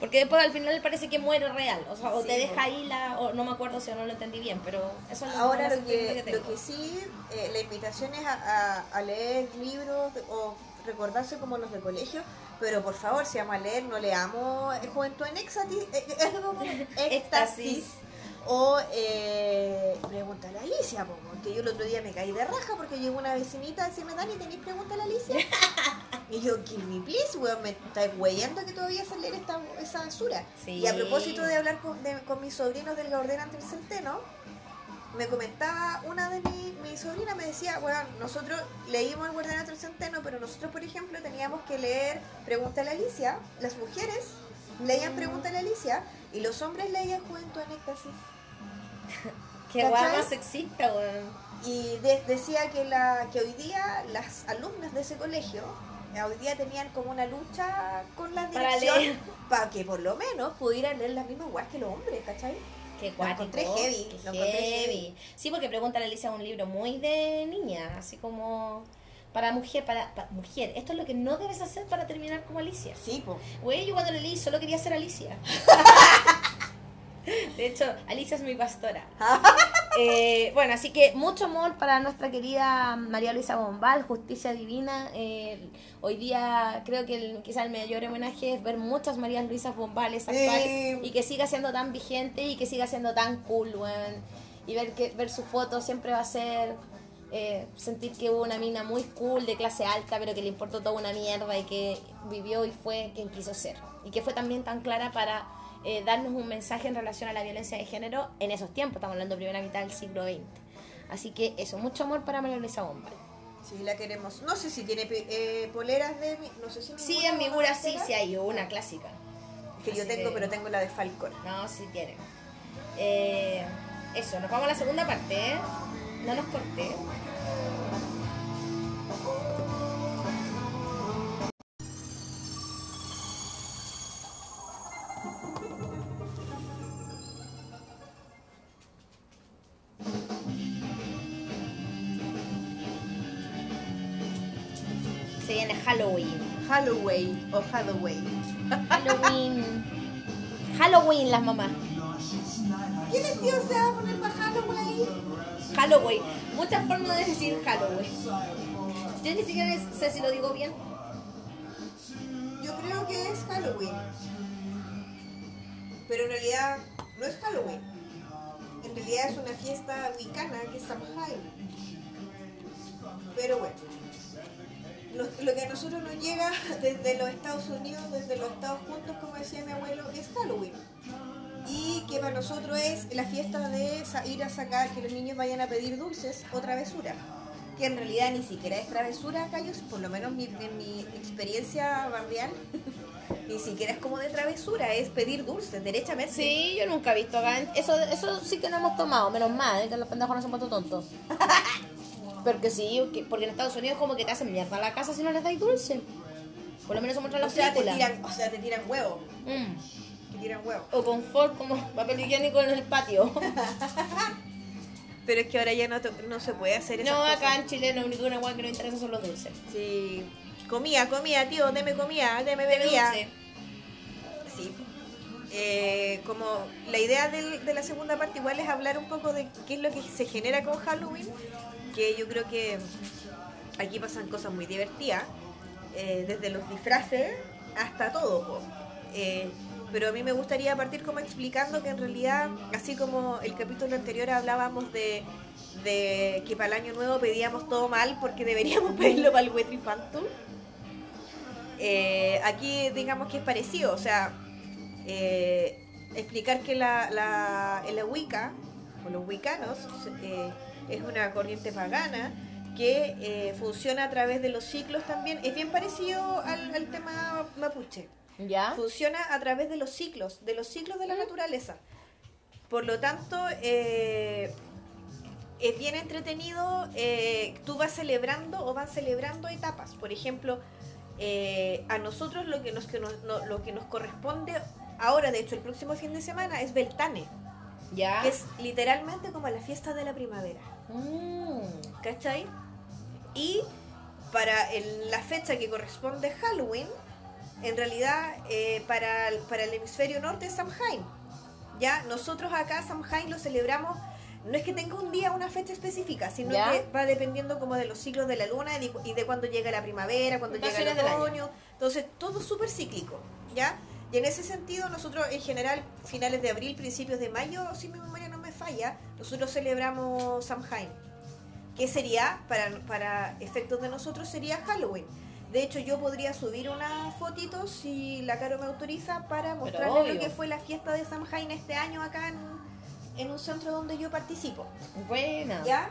Porque después al final parece que muere real. O sea, o Sí, te deja ahí la... O no me acuerdo si no lo entendí bien, pero eso es lo Ahora lo que, que lo que sí, eh, la invitación es a, a- a leer libros o recordarse como los de colegio, pero por favor, si vamos a leer, no leamos eh, Juventud en Éxtasis, eh, Éxtasis Éxtasis. O eh, Pregúntale a Alicia, po, que yo el otro día me caí de raja porque llegó una vecinita a decirme, Dani, ¿tenéis Pregúntale a Alicia? y yo, kill me please, weón, me estáis weyando que todavía sé leer esta, esa basura. Sí. Y a propósito de hablar con, de- con mis sobrinos del Gaudén ante el Centeno, me comentaba una de mi, mi sobrina, me decía, bueno, nosotros leímos el Guardián ante el Centeno, pero nosotros, por ejemplo, teníamos que leer Pregúntale a Alicia, las mujeres leían Pregúntale a Alicia y los hombres leían Juventud en Éxtasis. Qué más sexista, weón. Y de- decía que, la, que hoy día las alumnas de ese colegio, eh, hoy día tenían como una lucha con la dirección para que por lo menos pudieran leer las mismas guas que los hombres, ¿cachai? Qué Lo cuático. encontré heavy, qué lo encontré heavy. heavy. Sí, porque Pregúntale a Alicia es un libro muy de niña, así como para mujer, para, para mujer. Esto es lo que no debes hacer para terminar como Alicia. Sí, pues. Güey, yo cuando lo leí solo quería ser Alicia. De hecho, Alicia es mi pastora. Eh, bueno, así que mucho amor para nuestra querida María Luisa Bombal, Justicia Divina. Eh, hoy día creo que el, quizá el mayor homenaje es ver muchas Marías Luisas Bombales actuales y que siga siendo tan vigente y que siga siendo tan cool, weón. Y ver que ver su foto siempre va a ser eh, sentir que hubo una mina muy cool, de clase alta, pero que le importó toda una mierda y que vivió y fue quien quiso ser. Y que fue también tan clara para eh, darnos un mensaje en relación a la violencia de género en esos tiempos, estamos hablando de primera mitad del siglo XX. Así que eso, mucho amor para María Luisa Bomba. Sí, la queremos. No sé si tiene eh, poleras de... No sé si Sí, en Migura sí, sí hay una clásica. Que yo tengo, que- pero tengo la de Falcon. No, sí tiene. Eh, eso, nos vamos a la segunda parte, ¿eh? No nos corté. Halloween. Halloween o Halloween. Halloween. Halloween las mamás. ¿Qué vestido se va a poner para Halloween? Halloween. Muchas formas de decir Halloween. Yo ni siquiera sé si lo digo bien. Yo creo que es Halloween. Pero en realidad no es Halloween. En realidad es una fiesta wicana que es Samhain. Pero bueno. Lo, lo que a nosotros nos llega desde los Estados Unidos, desde los Estados Juntos, como decía mi abuelo, es Halloween. Y que para nosotros es la fiesta de ir a sacar, que los niños vayan a pedir dulces o travesura. Que en realidad ni siquiera es travesura, Cayos, por lo menos mi- en mi experiencia barrial, ni siquiera es como de travesura, es pedir dulces, derechamente. Sí, yo nunca he visto acá. Eso, eso sí que no hemos tomado, menos mal, que los pendejos no han puesto tontos. Porque sí, que- porque en Estados Unidos como que te hacen mierda a la casa si no les dais dulce. Por lo menos se muestra en O te tiran, o sea, te tiran huevo. Mm. Te tiran huevo. O confort como papel higiénico en el patio. Pero es que ahora ya no, no se puede hacer eso. no, acá en Chile lo único una que nos interesa son los dulces. Sí. Comida, comida, tío, deme comida, deme bebida. Sí. Eh, como la idea del- de la segunda parte igual es hablar un poco de qué es lo que se genera con Halloween, que yo creo que aquí pasan cosas muy divertidas, eh, desde los disfraces hasta todo. Eh, pero a mí me gustaría partir como explicando que en realidad, así como el capítulo anterior hablábamos de, que para el año nuevo pedíamos todo mal porque deberíamos pedirlo para el Wetripantu, eh, aquí digamos que es parecido, o sea, eh, explicar que la, la, la Wicca, o los wiccanos, eh, es una corriente pagana que eh, funciona a través de los ciclos también, es bien parecido al, al tema mapuche, ¿Ya? funciona a través de los ciclos, de los ciclos de la naturaleza. Por lo tanto, eh, es bien entretenido, eh, tú vas celebrando o van celebrando etapas. Por ejemplo, eh, a nosotros lo que nos, que nos- no- lo que nos corresponde ahora, de hecho el próximo fin de semana, es Beltane, ¿Ya? que es literalmente como la fiesta de la primavera. Mm. ¿Cachai? Y para el- la fecha que corresponde Halloween, en realidad eh, para, el- para el hemisferio norte es Samhain. Ya, nosotros acá Samhain lo celebramos, no es que tenga un día, una fecha específica, sino Ya. que va dependiendo como de los ciclos de la luna y de, cuándo llega la primavera, cuándo llega el otoño. Entonces, todo súper cíclico, ¿ya? Y en ese sentido, nosotros en general, finales de abril, principios de mayo, si mi memoria no me falla, nosotros celebramos Samhain que sería, para, para efectos de nosotros, sería Halloween. De hecho, yo podría subir una fotito si la Caro me autoriza para mostrarles lo que fue la fiesta de Samhain este año acá en, en un centro donde yo participo. Buena. ¿Ya?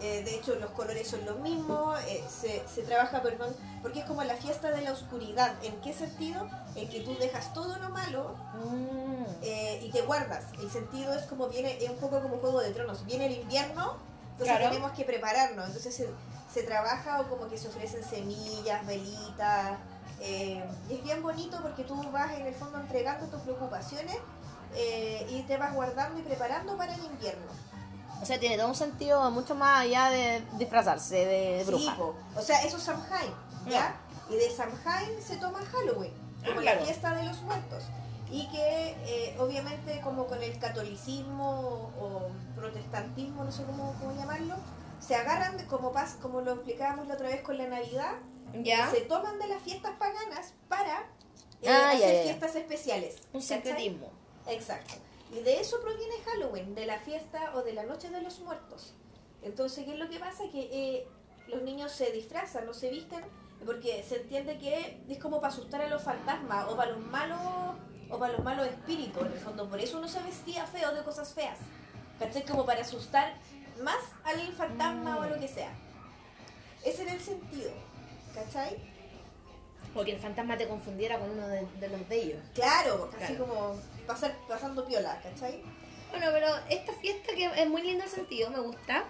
Eh, de hecho, los colores son los mismos, eh, se, se trabaja, perdón, porque es como la fiesta de la oscuridad. ¿En qué sentido? En que tú dejas todo lo malo Mm. eh, y te guardas. El sentido es como viene, es un poco como Juego de Tronos. Viene el invierno, entonces Claro. tenemos que prepararnos. Entonces se, se trabaja o como que se ofrecen semillas, velitas. eh, y es bien bonito porque tú vas en el fondo entregando tus preocupaciones y te vas guardando y preparando para el invierno. O sea, tiene todo un sentido mucho más allá de disfrazarse de Sí, bruja. po. o sea, eso es Samhain, ¿ya? Y de Samhain se toma Halloween, como Ah, claro. la fiesta de los muertos. Y que eh, obviamente como con el catolicismo o protestantismo, no sé cómo, cómo llamarlo, se agarran de- como, pas, como lo explicábamos la otra vez con la Navidad, ¿Ya? se toman de las fiestas paganas para eh, Ah, hacer fiestas especiales. Un secretismo. Exacto. Y de eso proviene Halloween, de la fiesta o de la Noche de los Muertos. Entonces, ¿qué es lo que pasa? Que eh, los niños se disfrazan, no se visten, porque se entiende que es como para asustar a los fantasmas o para los malos o para los malos espíritus, en el fondo. Por eso uno se vestía feo de cosas feas. ¿Cachai? Como para asustar más al fantasma o a lo que sea. Ese era el sentido. ¿Cachai? O que el fantasma te confundiera con uno de, de los de ellos. Claro, así Claro. como pasar, pasando piola, ¿cachai? Bueno, pero esta fiesta que es muy lindo el sentido, me gusta.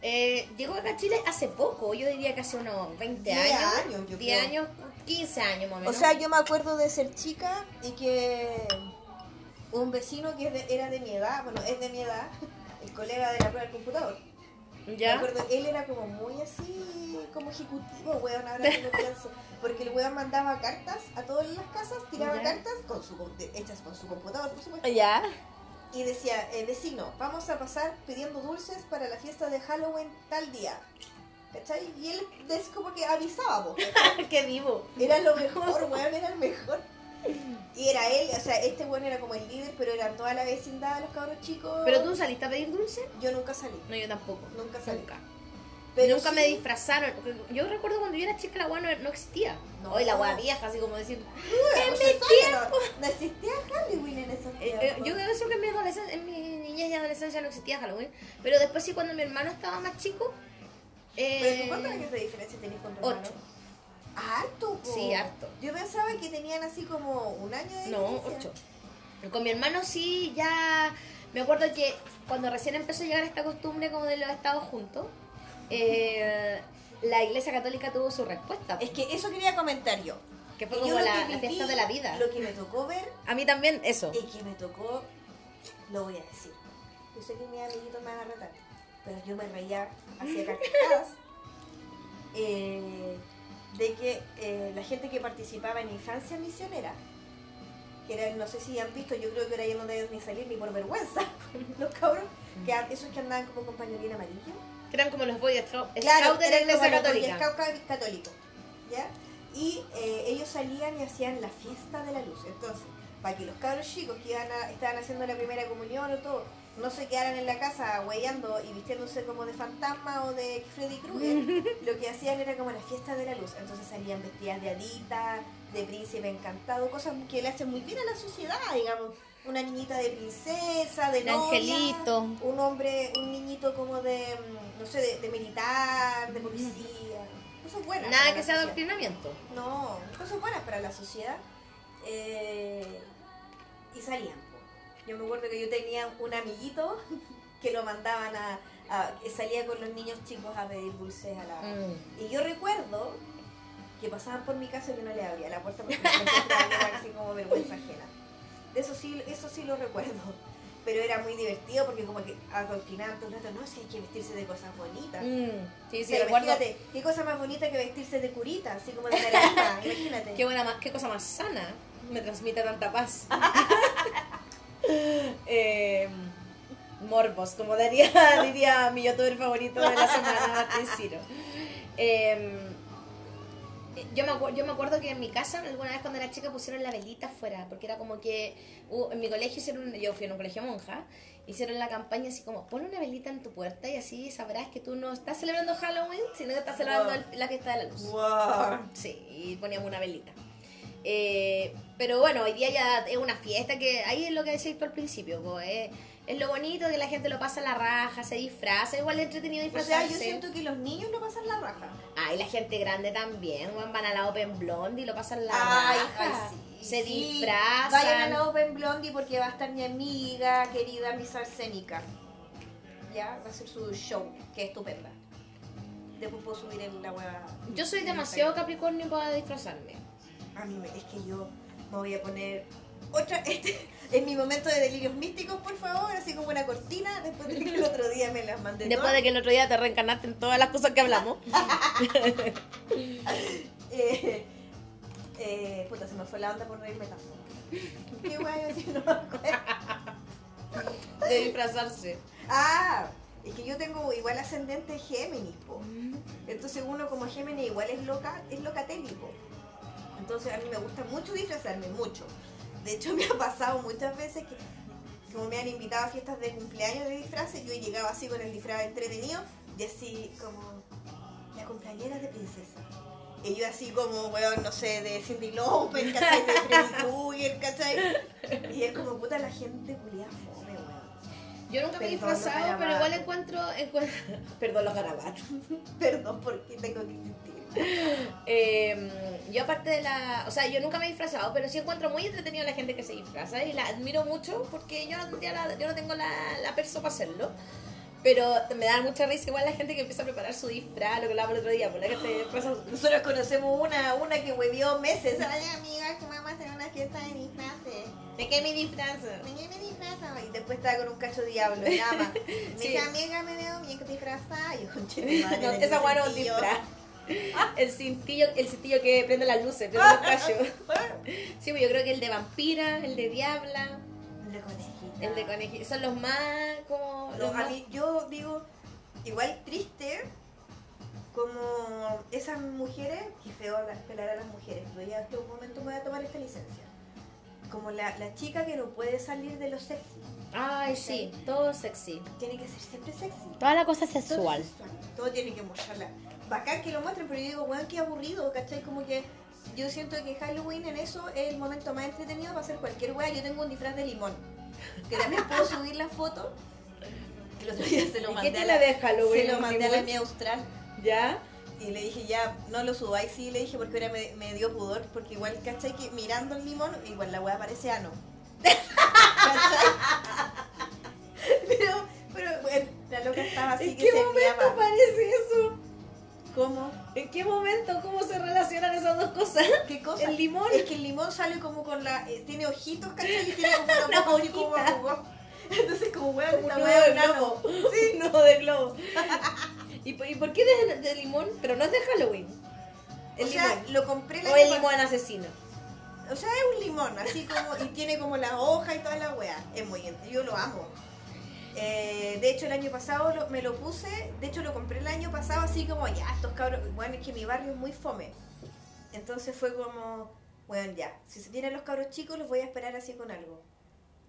Eh, llegó acá a Chile hace poco, yo diría que hace unos 20 Diez años. años, yo 10 creo. años, 15 años más o sea, yo me acuerdo de ser chica y que un vecino que era de mi edad, bueno, es de mi edad, el colega de la prueba del computador. Me ¿Ya? acuerdo, él era como muy así, como ejecutivo, weón, ahora que lo pienso. Porque el weón mandaba cartas a todas las casas, tiraba Ya. cartas con su, hechas con su computador, por supuesto. ¿Ya? Y decía, eh, vecino, vamos a pasar pidiendo dulces para la fiesta de Halloween tal día. ¿Cachai? Y él es como que avisaba. ¡Qué vivo! Era lo mejor, weón, era el mejor. Y era él, o sea, este weón era como el líder, pero eran toda la vecindad, los cabros chicos. ¿Pero tú saliste a pedir dulce? Yo nunca salí. No, yo tampoco. Nunca salí. Nunca. Pero Nunca sí- me disfrazaron. Yo recuerdo cuando yo era chica la weá no, no existía. No. Hoy la weá vieja, así como decir. En mi tiempo. No existía Halloween en esos Eh, tiempos. eh, yo creo que en mi, adolescencia, en mi niñez y adolescencia no existía Halloween. Pero después sí, cuando mi hermano estaba más chico. Eh, ¿Pero tú cuántos años de diferencia tenés con tu hermano? Ocho. Harto, po. Sí, harto. Yo pensaba que tenían así como un año de No, diferencia. ocho. Con mi hermano sí, ya. Me acuerdo que cuando recién empezó a llegar esta costumbre como de los estados juntos, eh, la iglesia católica tuvo su respuesta. Es que eso quería comentar yo. que fue como la, la fiesta de la vida. Lo que me tocó ver A mí también eso. y que me tocó, lo voy a decir. Yo sé que mis amiguitos me van a retar, pero yo me reía, hacía carcajadas eh, de que eh, la gente que participaba en Infancia Misionera, que eran, no sé si han visto, yo creo que ahora ya no deben ni salir ni por vergüenza, los cabros, que esos que andaban como amarillo. Que eran como los Boy Scout Claro, de la eran iglesia los católica. Y eh, ellos salían y hacían la fiesta de la luz. Entonces, para que los cabros chicos que iban a- estaban haciendo la primera comunión o todo, no se quedaran en la casa huellando y vistiéndose como de fantasma o de Freddy Krueger, lo que hacían era como la fiesta de la luz. Entonces salían vestidas de hadita, de príncipe encantado, cosas que le hacen muy bien a la sociedad, digamos. Una niñita de princesa, de novia, angelito. un hombre, un niñito como de, mm, no sé, de, de militar, de policía. Cosas buenas. Nada que sea sociedad. adoctrinamiento. No, cosas buenas para la sociedad. Eh, y salían. Yo me acuerdo que yo tenía un amiguito que lo mandaban a, a- que salía con los niños chicos a pedir dulces a la... Mm. Y yo recuerdo que pasaban por mi casa y yo no le abría la puerta porque me encontraba así como vergüenza ajena. De eso sí, eso sí lo recuerdo. Pero era muy divertido porque como que adoctrinaban todo el rato, no, si hay que vestirse de cosas bonitas. Mm. Sí, sí, sea, recuerdo. imagínate, qué cosa más bonita que vestirse de curita, así como de naranjita, imagínate. Qué, buena, qué cosa más sana me transmite tanta paz. Eh, morbos, como diría, diría mi youtuber favorito de la semana, Martín Ciro. Eh, yo, me acuer- yo me acuerdo que en mi casa, alguna vez cuando era chica, pusieron la velita afuera, porque era como que uh, en mi colegio hicieron, yo fui en un colegio monja, hicieron la campaña así como, pon una velita en tu puerta y así sabrás que tú no estás celebrando Halloween, sino que estás celebrando Wow. la fiesta de la luz. Wow. Sí, y poníamos una velita. Eh, pero bueno, hoy día ya es una fiesta que ahí es lo que decías tú al principio, po, es, es lo bonito que la gente lo pasa la raja, se disfraza, igual es entretenido O sea, disfrazarse. yo siento que los niños lo pasan la raja. Ay, la gente grande también, van a la Open Blonde y lo pasan la Ay, raja. ay, sí. Se Sí, disfrazan. Vayan a la Open Blondie porque va a estar mi amiga querida Miss Arsénica. Ya, va a ser su show, que es estupenda. Después puedo subir en la web. Yo soy demasiado Capricornio para disfrazarme. A mí me- es que yo me voy a poner otra. Este, en mi momento de delirios místicos, por favor, así como una cortina, después de que el otro día me las mandé. Después de que el otro día te reencarnaste en todas las cosas que hablamos. Eh, eh, puta, se me fue la onda por reírme tanto. Qué guay, si no me acuerdo. De disfrazarse. Ah, es que yo tengo igual ascendente Géminis, po. Entonces uno como Géminis igual es loca, es locatélico. Entonces a mí me gusta mucho disfrazarme, mucho. De hecho me ha pasado muchas veces que como me han invitado a fiestas de cumpleaños de disfraces, yo llegaba así con el disfraz entretenido y así como la cumpleañera de princesa. Y yo así como, weón, no sé, de Cindy Lauper, ¿cachai? De Freddy Krueger, ¿cachai? Y es como, puta, la gente culia fome, weón. Yo nunca me he disfrazado, pero igual encuentro, encuentro- Perdón, los garabatos. Perdón, porque tengo que. Eh, yo aparte de la... O sea, yo nunca me he disfrazado, pero sí encuentro muy entretenido a la gente que se disfraza y la admiro mucho porque yo no, la- yo no tengo la, la perso para hacerlo. Pero me da mucha risa igual la gente que empieza a preparar su disfraz, lo que hablábamos el otro día, por la que te disfrazas. Nosotros conocemos una, una que huevió meses. Ay, amiga, que vamos a hacer una fiesta de disfraces. ¿De qué me disfrazo? ¿De qué me disfrazo? Y después estaba con un cacho diablo, nada más. Me Sí. dice, amiga, me veo bien disfrazada. Y yo, madre, No, esa es un cintillo. disfraz. El cintillo, el cintillo que prende las luces, prende los cachos. Sí, pues yo creo que el de vampira, el de diabla, De conejita. el de conejillo, son los más como... Los a más- mí, yo digo, igual triste, como esas mujeres, que feo las- pelar a las mujeres, pero ya en este momento me voy a tomar esta licencia. Como la, la chica que no puede salir de lo sexy. Ay, sí, todo sexy. Tiene que ser siempre sexy. Toda la cosa Todo sexual. sexual. Todo tiene que mostrarla. Bacán que lo muestren, pero yo digo, weón, qué aburrido, ¿cachai? Como que yo siento que Halloween en eso es el momento más entretenido para hacer cualquier weá. Yo tengo un disfraz de limón, que también puedo subir la foto. Que el otro día se lo ¿Y mandé qué tiene la, de Halloween? se lo mandé a la mía austral. ¿Ya? Y le dije, ya, no lo subáis, sí, le dije, porque ahora me, me dio pudor, porque igual, ¿cachai? Que mirando el limón, igual la weá parece ano. ¿Cachai? pero, pero, bueno, la loca estaba así ¿En que qué se momento parece eso? ¿Cómo? ¿En qué momento? ¿Cómo se relacionan esas dos cosas? ¿Qué cosa? ¿El limón? Es que el limón sale como con la. eh, tiene ojitos, ¿cachai? Y tiene como una Una así como como- Entonces, como weón, Un esta nudo weá de globo. Sí, nudo de globo. ¿Y, por- ¿Y por qué de, de limón? Pero no es de Halloween. El O sea, limón. lo compré el O el limón asesino. O sea, es un limón, así como. Y tiene como la hoja y toda la weá. Es muy. Yo lo amo. Eh, de hecho, el año pasado lo- me lo puse. De hecho, lo compré el año pasado, así como ya, estos cabros. Bueno, es que mi barrio es muy fome. Entonces fue como. Bueno, ya. Si se tienen los cabros chicos, los voy a esperar así con algo.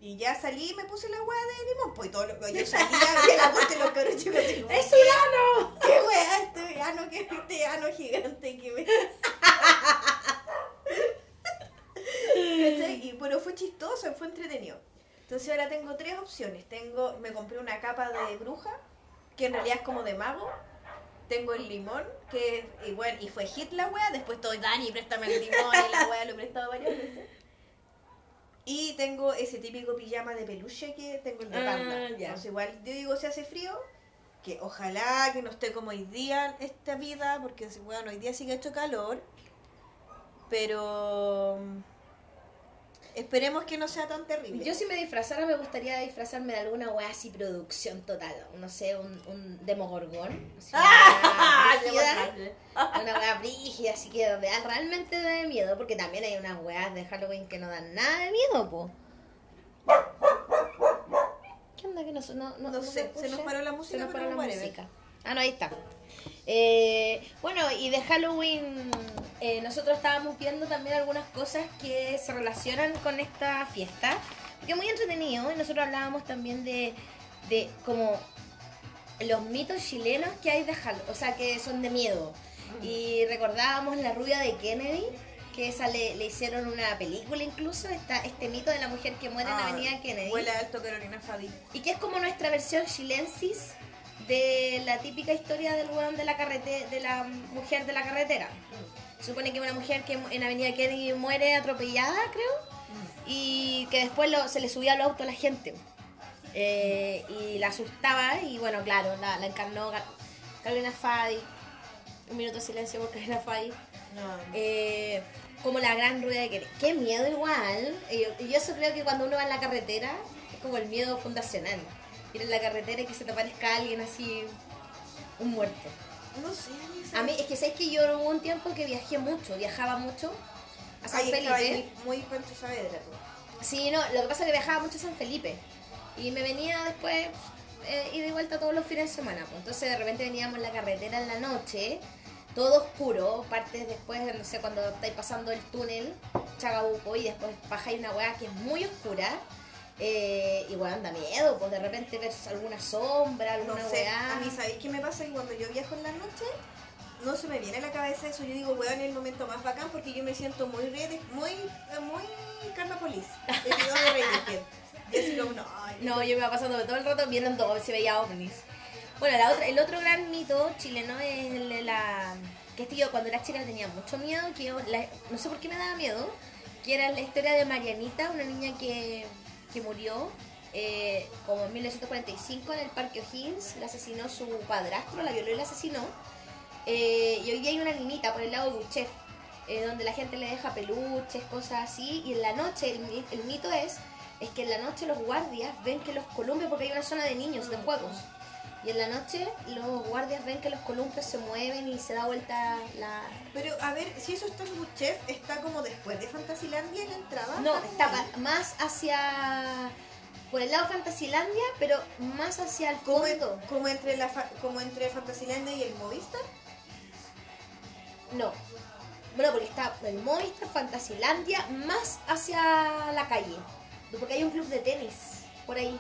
Y ya salí y me puse la weá de limón. Pues y todo lo, yo salía y la puerta de los cabros chicos así como, ¡Es un ano! ¿Qué weá? Este ano, que este ano gigante que me. Y bueno, fue chistoso, fue entretenido. Entonces ahora tengo tres opciones. Tengo, me compré una capa de bruja, que en realidad es como de mago. Tengo el limón, que y bueno, y fue hit la wea. Después todo, Dani, préstame el limón, y la wea lo he prestado varias veces. Y tengo ese típico pijama de peluche que tengo el de Ah, panda. Entonces igual, yo digo, si hace frío, que ojalá que no esté como hoy día esta vida, porque bueno, hoy día sí que ha hecho calor, pero esperemos que no sea tan terrible. Yo si me disfrazara me gustaría disfrazarme de alguna wea así producción total. No sé, un, un demogorgón. así, ¡Ah! una brígida, una wea brígida, así que da realmente de miedo, porque también hay unas weas de Halloween que no dan nada de miedo, po. ¿Qué onda que no, su- no, no, No sé, se escucha? nos paró la música, Se nos paró la música. Ah, no, ahí está. Eh, bueno, y de Halloween eh, nosotros estábamos viendo también algunas cosas que se relacionan con esta fiesta, que es muy entretenido, y nosotros hablábamos también de, de como los mitos chilenos que hay de Halloween, o sea, que son de miedo. Y recordábamos la rubia de Kennedy, que esa le, le hicieron una película incluso, esta, este mito de la mujer que muere en la Ah, avenida Kennedy. Vuela alto Carolina Fadi. Y que es como nuestra versión chilensis de la típica historia del weón de la carrete de la mujer de la carretera. Se supone que una mujer que en Avenida Kennedy muere atropellada, creo, y que después lo- se le subía al auto a la gente. Eh, y la asustaba, y bueno, claro, la, la encarnó Carolina Fadi. Un minuto de silencio por Carolina Fadi. No. Eh, como la gran rueda de Kennedy. Qué miedo igual. Y yo, y yo eso creo que cuando uno va en la carretera es como el miedo fundacional. Ir en la carretera y que se te aparezca alguien así, un muerto. no sé, sé. A mí, es que sabes que yo hubo un tiempo que viajé mucho, viajaba mucho a San estaba Felipe. muy, muy Pancho Saavedra tú. Sí, no, lo que pasa es que viajaba mucho a San Felipe. Y me venía después eh, ida y vuelta todos los fines de semana. pues. Entonces de repente veníamos en la carretera en la noche, todo oscuro, partes después, no sé, cuando estáis pasando el túnel, Chagabuco, y después bajáis una weá que es muy oscura. Eh, igual da miedo, pues de repente ves alguna sombra, No alguna sé, weá. a mí ¿sabéis qué me pasa? Que cuando yo viajo en la noche, no se me viene a la cabeza eso. Yo digo, weón, es el momento más bacán porque yo me siento muy red, muy, muy Carla Polis. El video de Radiohead. Y así como, no, ay, No, yo me iba pasando todo el rato viendo todo, si veía ovnis. Bueno, la otra, el otro gran mito chileno es el de la... Que este yo cuando era chica tenía mucho miedo, que yo, la- no sé por qué me daba miedo, que era la historia de Marianita, una niña que, que murió eh, como en 1945 en el Parque O'Higgins, la asesinó su padrastro, la violó y la asesinó. Eh, y hoy día hay una niñita por el lado de Buchef, eh, donde la gente le deja peluches, cosas así, y en la noche, el, el mito es, es que en la noche los guardias ven que los columpios, porque hay una zona de niños, de juegos, y en la noche los guardias ven que los columpios se mueven y se da vuelta la... Pero a ver, si eso está en Chef, está como después de Fantasilandia en la entrada. No, está más hacia... Por el lado Fantasilandia, pero más hacia el como, en- fondo. como entre la fa- como entre Fantasilandia y el Movistar. No. Bueno, porque está el Movistar, Fantasilandia, más hacia la calle. Porque hay un club de tenis por ahí.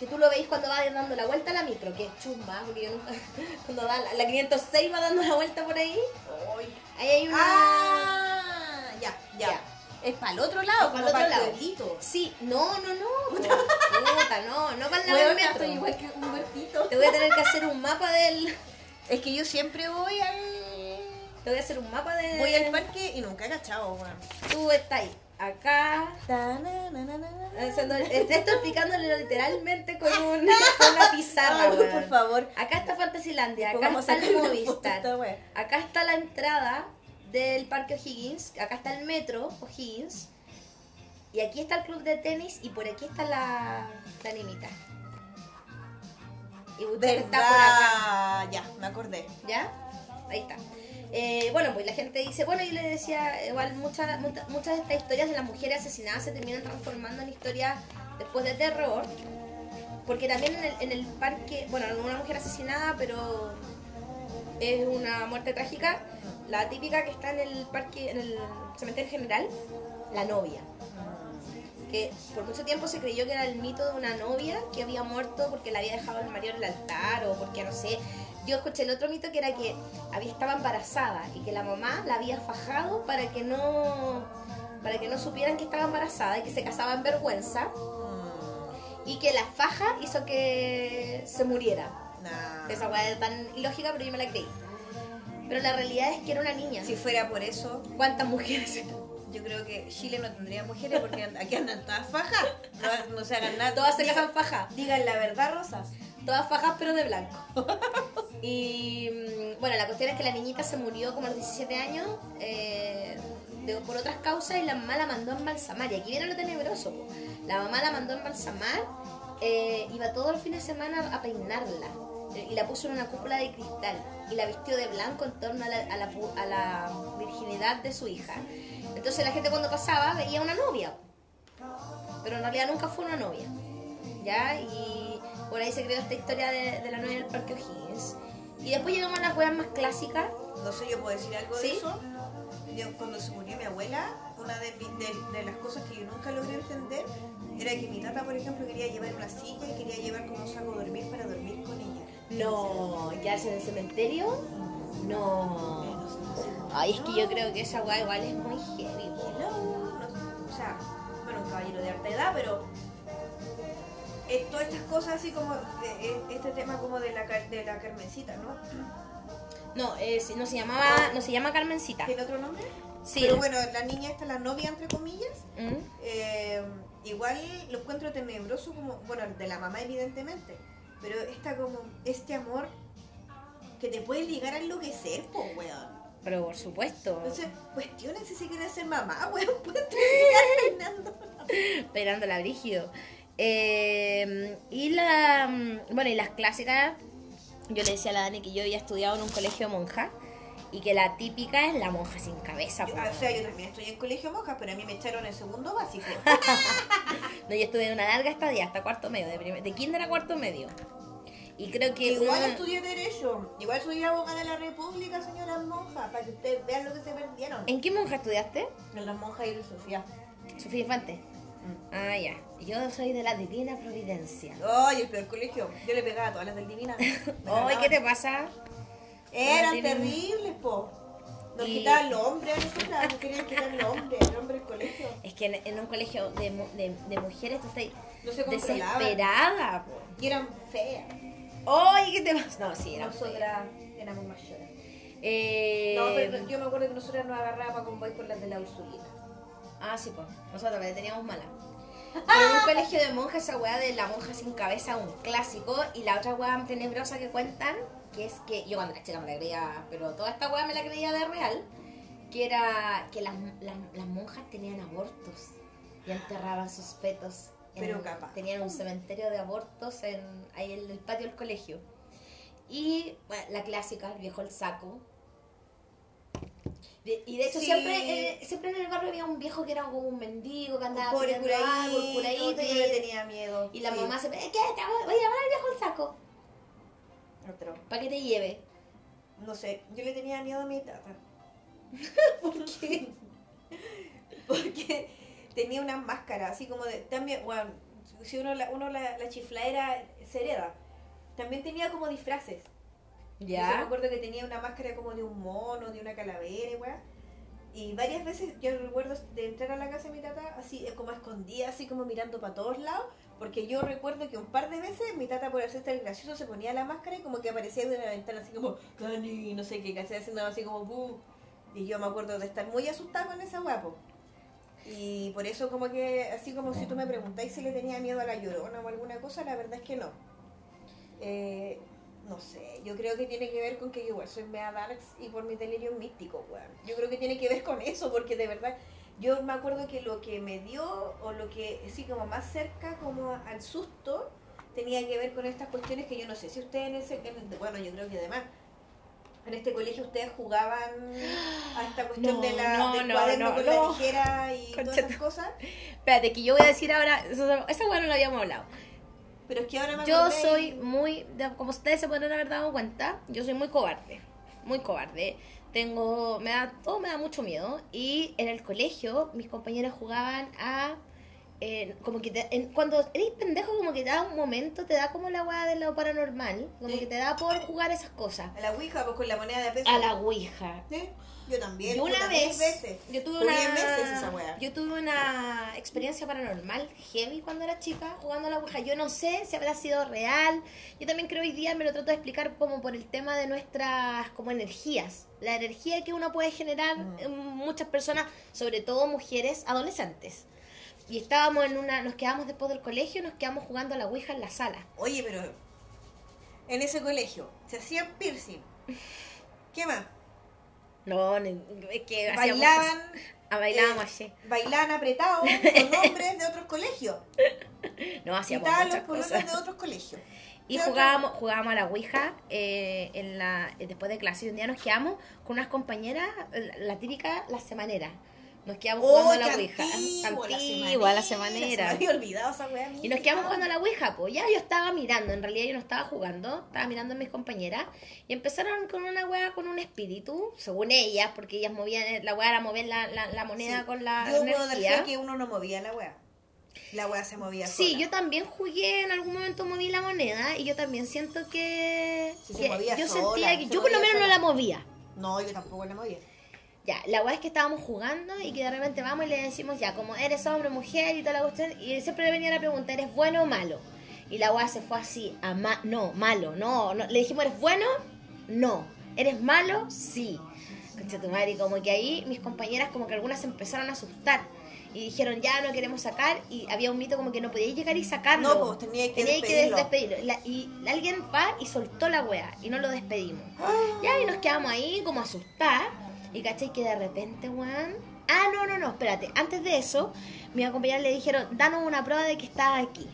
Que tú lo veis cuando va dando la vuelta a la micro, que es chumba, porque yo nunca. Cuando da la, la 506 va dando la vuelta por ahí. Ahí hay una. Ah, ya, ya. Ya. Es para el otro lado, otro para el lado. pueblito. Sí, no, no, no. Puta, no, no para el lado del metro. estoy igual que un huertito. Te voy a tener que hacer un mapa del. Es que yo siempre voy al Te voy a hacer un mapa de. voy al parque y nunca he cachado, weón. Tú estás ahí, acá, Estoy explicándolo literalmente con, un, con una pizarra, Ay, por favor. Acá está Fantasilandia, acá está el Movistar, acá está la entrada del Parque O'Higgins, acá está el metro O'Higgins, y aquí está el club de tenis, y por aquí está la, la nimita. Y usted está por acá. Ya, me acordé. ¿ya? Ahí está. Eh, bueno, pues la gente dice, bueno, yo le decía, igual muchas, muchas, muchas de estas historias de las mujeres asesinadas se terminan transformando en historias después de terror, porque también en el, en el parque, bueno, no una mujer asesinada, pero es una muerte trágica, la típica que está en el parque, en el cementerio general, la novia. Que por mucho tiempo se creyó que era el mito de una novia que había muerto porque la había dejado el marido en el altar o porque no sé. Yo escuché el otro mito que era que había, estaba embarazada y que la mamá la había fajado para que no para que no supieran que estaba embarazada y que se casaba en vergüenza y que la faja hizo que se muriera. Nah. Esa weá es tan ilógica, pero yo me la creí. Pero la realidad es que era una niña. Si fuera por eso, ¿Cuántas mujeres? yo creo que Chile no tendría mujeres porque aquí andan todas fajas. No, no se hagan nada. Todas se casan faja. Digan la verdad, Rosas. Todas fajas pero de blanco. Y mm, bueno, la cuestión es que la niñita se murió como a los 17 años eh, por otras causas y la mamá la mandó a embalsamar. Y aquí viene lo tenebroso. La mamá la mandó a embalsamar, eh, iba todos los fines de semana a peinarla. eh, Y la puso en una cúpula de cristal y la vistió de blanco en torno a la, a a la virginidad de su hija. Entonces la gente cuando pasaba veía una novia, pero en realidad nunca fue una novia. ¿ya? Y por ahí se creó esta historia de, de la novia del Parque O'Higgins. Y después llegamos a las weas más clásicas. No sé, yo puedo decir algo de eso. Yo, cuando se murió mi abuela, una de, de- de las cosas que yo nunca logré entender era que mi tata, por ejemplo, quería llevar una silla y quería llevar como un saco de dormir para dormir con ella. No, ¿quedarse en el cementerio? No. Eh. Ay, es que yo creo que esa wea igual es muy heavy. No, no, o sea, bueno, un caballero de alta edad, pero eh, todas estas cosas así como eh, este tema como de la, de la Carmencita, ¿no? No, eh, no se llamaba, no se llama Carmencita. ¿Tiene otro nombre? Sí. Pero bueno, la niña esta, la novia entre comillas, ¿Mm? eh, igual lo encuentro tenebroso como, bueno, de la mamá evidentemente, pero esta como, este amor que te puede ligar a enloquecer, po, weón. Pero por supuesto. Entonces, cuestionen si se quiere ser mamá, weón, pueden terminar peinando. Brígido. Eh, y la mm, bueno y las clásicas yo le decía a la Dani que yo había estudiado en un colegio monja y que la típica es la monja sin cabeza Yo- o sea, yo también estoy en colegio monja, pero a mí me echaron el segundo básico. no yo estuve una larga estadía hasta cuarto medio de, primer- de kinder a cuarto medio y creo que Igual uno- estudié Derecho, igual soy abogada de la República, señora monja, para que ustedes vean lo que se perdieron. ¿en qué monja estudiaste? En la monja y Sofía. Sofía Infante Ah, ya. Yo soy de la Divina Providencia. Ay, el peor colegio. Yo le pegaba a todas las del Divina. Ay. ¿qué te pasa? Eran terribles, po. Nos Y- quitaban los hombres nos querían quitar los hombres, el hombre del colegio. Es que en, en un colegio de, de, de mujeres tú estás No se controlaban. desesperada, po. Y eran feas. Ay, ¿qué te pasa? No, sí, era Nosotras éramos mayores. Eh, No, pero yo me acuerdo que nosotras nos agarrábamos con boy con las de la Ursulina. Ah, sí, pues. Nosotros también teníamos mala. Pero en un colegio de monjas, esa weá de la monja sin cabeza, un clásico. Y la otra weá tenebrosa que cuentan, que es que yo cuando era chica me la creía, pero toda esta weá me la creía de real, que era que las, las, las monjas tenían abortos y enterraban sus fetos. en- Pero capaz. Tenían un cementerio de abortos en, ahí en el patio del colegio. Y bueno, la clásica, el viejo el saco. De- y de hecho Sí. siempre, eh, siempre en el barrio había un viejo que era como un mendigo que andaba curadito, el curadito, que y, le tenía miedo. y la Sí. mamá se ¿qué? Te voy voy a llamar al viejo el saco Otro. para que te lleve. No sé, yo le tenía miedo a mi tata. ¿Por qué? Porque tenía una máscara, así como de. También, bueno, si uno la, uno la, la chifladera se hereda. También tenía como disfraces. Yo me acuerdo que tenía una máscara como de un mono, de una calavera, weá. Y varias veces yo recuerdo de entrar a la casa de mi tata así, eh, como escondida, así como mirando para todos lados. Porque yo recuerdo que un par de veces mi tata, por hacerse el gracioso, se ponía la máscara y como que aparecía de una ventana así como, Cani, no sé qué, casi haciendo así como, "Bu". Y yo me acuerdo de estar muy asustada con esa guapo. Y por eso como que, así como si tú me preguntáis si le tenía miedo a la llorona o alguna cosa, la verdad es que no. Eh, no sé, yo creo que tiene que ver con que yo igual soy mea darks y por mi delirio místico, weón. Yo creo que tiene que ver con eso, porque de verdad, yo me acuerdo que lo que me dio, o lo que, sí, como más cerca como al susto, tenía que ver con estas cuestiones que yo no sé si ustedes en ese, en- bueno, yo creo que además, en este colegio ustedes jugaban a esta cuestión No, de la, no, del no, cuaderno no, con no. la tijera y todas esas cosas, Espérate, que yo voy a decir ahora, eso- esa weá no lo habíamos hablado. Pero es que ahora me Yo y- soy muy, como ustedes se pueden haber dado cuenta, yo soy muy cobarde, muy cobarde. Tengo, me da, todo me da mucho miedo. Y en el colegio mis compañeros jugaban a, eh, como que te- en- cuando eres pendejo como que te da un momento, te da como la weá de lo paranormal, como que te da por jugar esas cosas. A la Ouija, pues con la moneda de peso. A la ouija. Sí, Yo también. Yo una vez, veces. yo tuve una, veces esa wea. yo tuve una experiencia paranormal heavy cuando era chica jugando a la ouija. Yo no sé si habrá sido real. Yo también creo hoy día me lo trato de explicar como por el tema de nuestras como energías, la energía que uno puede generar Mm. en muchas personas, sobre todo mujeres adolescentes. Y estábamos en una, nos quedamos después del colegio, nos quedamos jugando a la ouija en la sala. Oye, pero en ese colegio se hacían piercing. ¿Qué más? No, es que Bailaban, cosas. Ah, bailábamos eh, así. bailaban apretados con nombres de otros colegios. No hacíamos los muchas pololos cosas. de otros colegios. Y jugábamos, jugábamos a la Ouija eh, en la, eh, después de clase. Y un día nos quedamos con unas compañeras, eh, la típica, la semanera. Nos quedamos jugando ¡Oh, a la Ouija. la Antigua, la semanera. había olvidado esa wea. Y nos quedamos jugando a la Ouija, pues ya yo estaba mirando, en realidad yo no estaba jugando, estaba mirando a mis compañeras y empezaron con una wea con un espíritu, según ellas, porque ellas movían, la wea era mover la, la, la moneda Sí. con la Yo puedo energía. fe que uno no movía la wea. La wea se movía Sí, sola. yo también jugué, en algún momento moví la moneda y yo también siento que, Sí, se movía yo sola, sentía que yo por lo menos no la movía. No, yo tampoco la movía. Ya, la weá es que estábamos jugando y que de repente vamos y le decimos ya, como eres hombre, mujer y toda la cuestión, y siempre le venía la pregunta, ¿eres bueno o malo? Y la weá se fue así, a ma no, malo, no, no. Le dijimos, ¿eres bueno? No. ¿Eres malo? Sí. Concha tu madre, y como que ahí mis compañeras como que algunas se empezaron a asustar. Y dijeron, ya no queremos sacar. Y había un mito como que no podíais llegar y sacarlo. No, pues, teníais que Teníais despedirlo. despedirlo. Y la- y alguien va y soltó la weá. Y no lo despedimos. Ya, y nos quedamos ahí como asustadas. Y caché que de repente, weón. Ah, no, no, no, espérate. Antes de eso, mis compañeras le dijeron, danos una prueba de que estás aquí.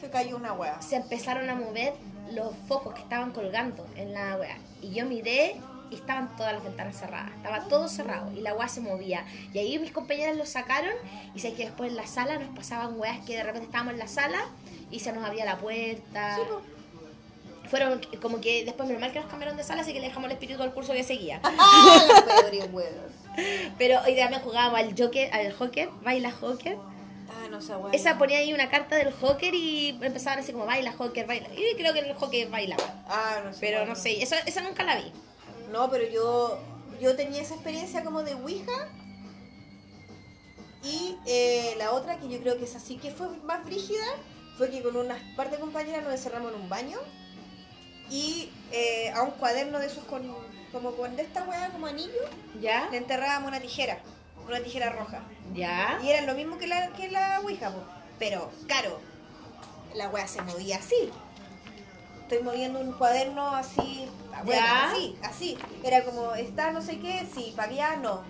Se cayó una wea. Se empezaron a mover los focos que estaban colgando en la weá. Y yo miré y estaban todas las ventanas cerradas. Estaba todo cerrado y la weá se movía. Y ahí mis compañeras lo sacaron y sé que después en la sala nos pasaban weas que de repente estábamos en la sala y se nos abría la puerta. Sí, po. Fueron como que después normal que nos cambiaron de sala, así que le dejamos el espíritu al curso que seguía. ¡Ah! Pero hoy también jugábamos al Joker, al Joker, baila Joker. Ah, no esa weá. Esa ponía ahí una carta del hockey y empezaban así como baila, hockey, baila. Y creo que en el hockey bailaba. Ah, no sé. Pero cuál no sé, esa, esa nunca la vi. No, pero yo, yo tenía esa experiencia como de Ouija. Y eh, la otra, que yo creo que es así que fue más brígida, fue que con unas par de compañeras nos encerramos en un baño. Eh, a un cuaderno de esos con, como con de esta weá, como anillo, ¿Ya? le enterrábamos una tijera. Una tijera roja. ¿Ya? Y era lo mismo que la, que la Ouija, po. pero claro, la weá se movía así. Estoy moviendo un cuaderno así, bueno, Ya. así, así. Era como, está no sé qué, sí, para allá no.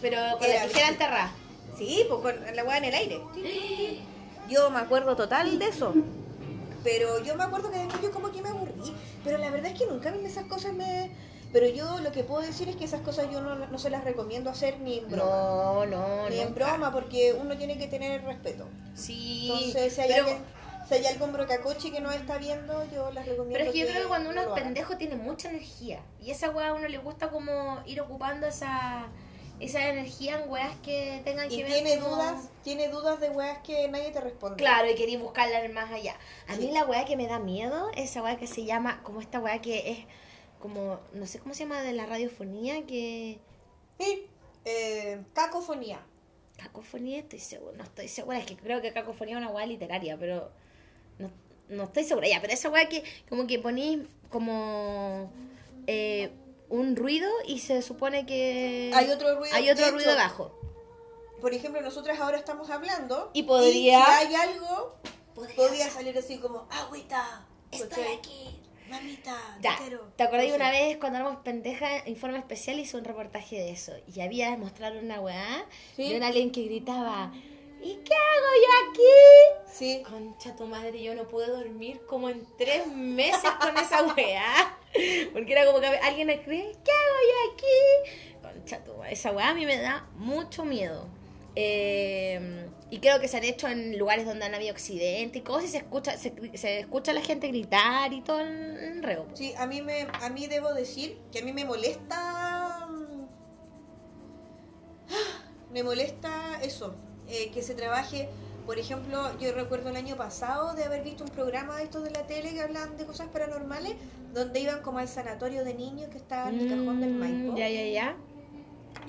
Pero con Era la tijera enterrada. Sí, pues con la weá en el aire. Yo me acuerdo total de eso. Pero yo me acuerdo que después yo como que me aburrí. Pero la verdad es que nunca a mí esas cosas me... Pero yo lo que puedo decir es que esas cosas yo no, no se las recomiendo hacer ni en broma. No, no, ni en broma, porque uno tiene que tener respeto. Sí. Entonces, si hay, pero, alguien, si hay algún brocacoche que no está viendo, yo las recomiendo. pero es que yo creo que cuando uno no es pendejo tiene mucha energía. Y esa weá a uno le gusta como ir ocupando esa, esa energía en weas que tengan que Y ver tiene como- dudas, tiene dudas de weas que nadie te responde. Claro, y quería buscarla más allá. A Sí. mí la weá que me da miedo es esa weá que se llama, como esta weá que es como, no sé cómo se llama de la radiofonía, que... Sí, eh, cacofonía. Cacofonía, estoy segura, no estoy segura, es que creo que cacofonía es una weá literaria, pero no, no estoy segura ya, pero esa weá que como que ponís como eh, un ruido y se supone que Hay otro ruido. hay otro de ruido hecho, debajo. Por ejemplo, nosotras ahora estamos hablando. Y podría- si hay algo, podría salir así como, agüita. Estoy aquí. Mamita, Ya, te. ¿te acordás sé. una vez cuando éramos pendeja, Informe Especial hizo un reportaje de eso? Y había mostraron una weá Sí. de un alguien que gritaba, ¿y qué hago yo aquí? Sí. Concha tu madre, yo no pude dormir como en tres meses con esa weá. Porque era como que alguien escribe, ¿qué hago yo aquí? Concha tu esa weá a mí me da mucho miedo. Eh, y creo que se han hecho en lugares donde han habido accidentes y cosas y se escucha, se, escucha la gente gritar y todo en, en reo. Sí, a mí me, a mí debo decir que a mí me molesta, me molesta eso, eh, que se trabaje. Por ejemplo, yo recuerdo el año pasado de haber visto un programa de estos de la tele que hablaban de cosas paranormales, donde iban como al sanatorio de niños que estaba en el cajón del Maipo. Mm, Ya, ya, ya.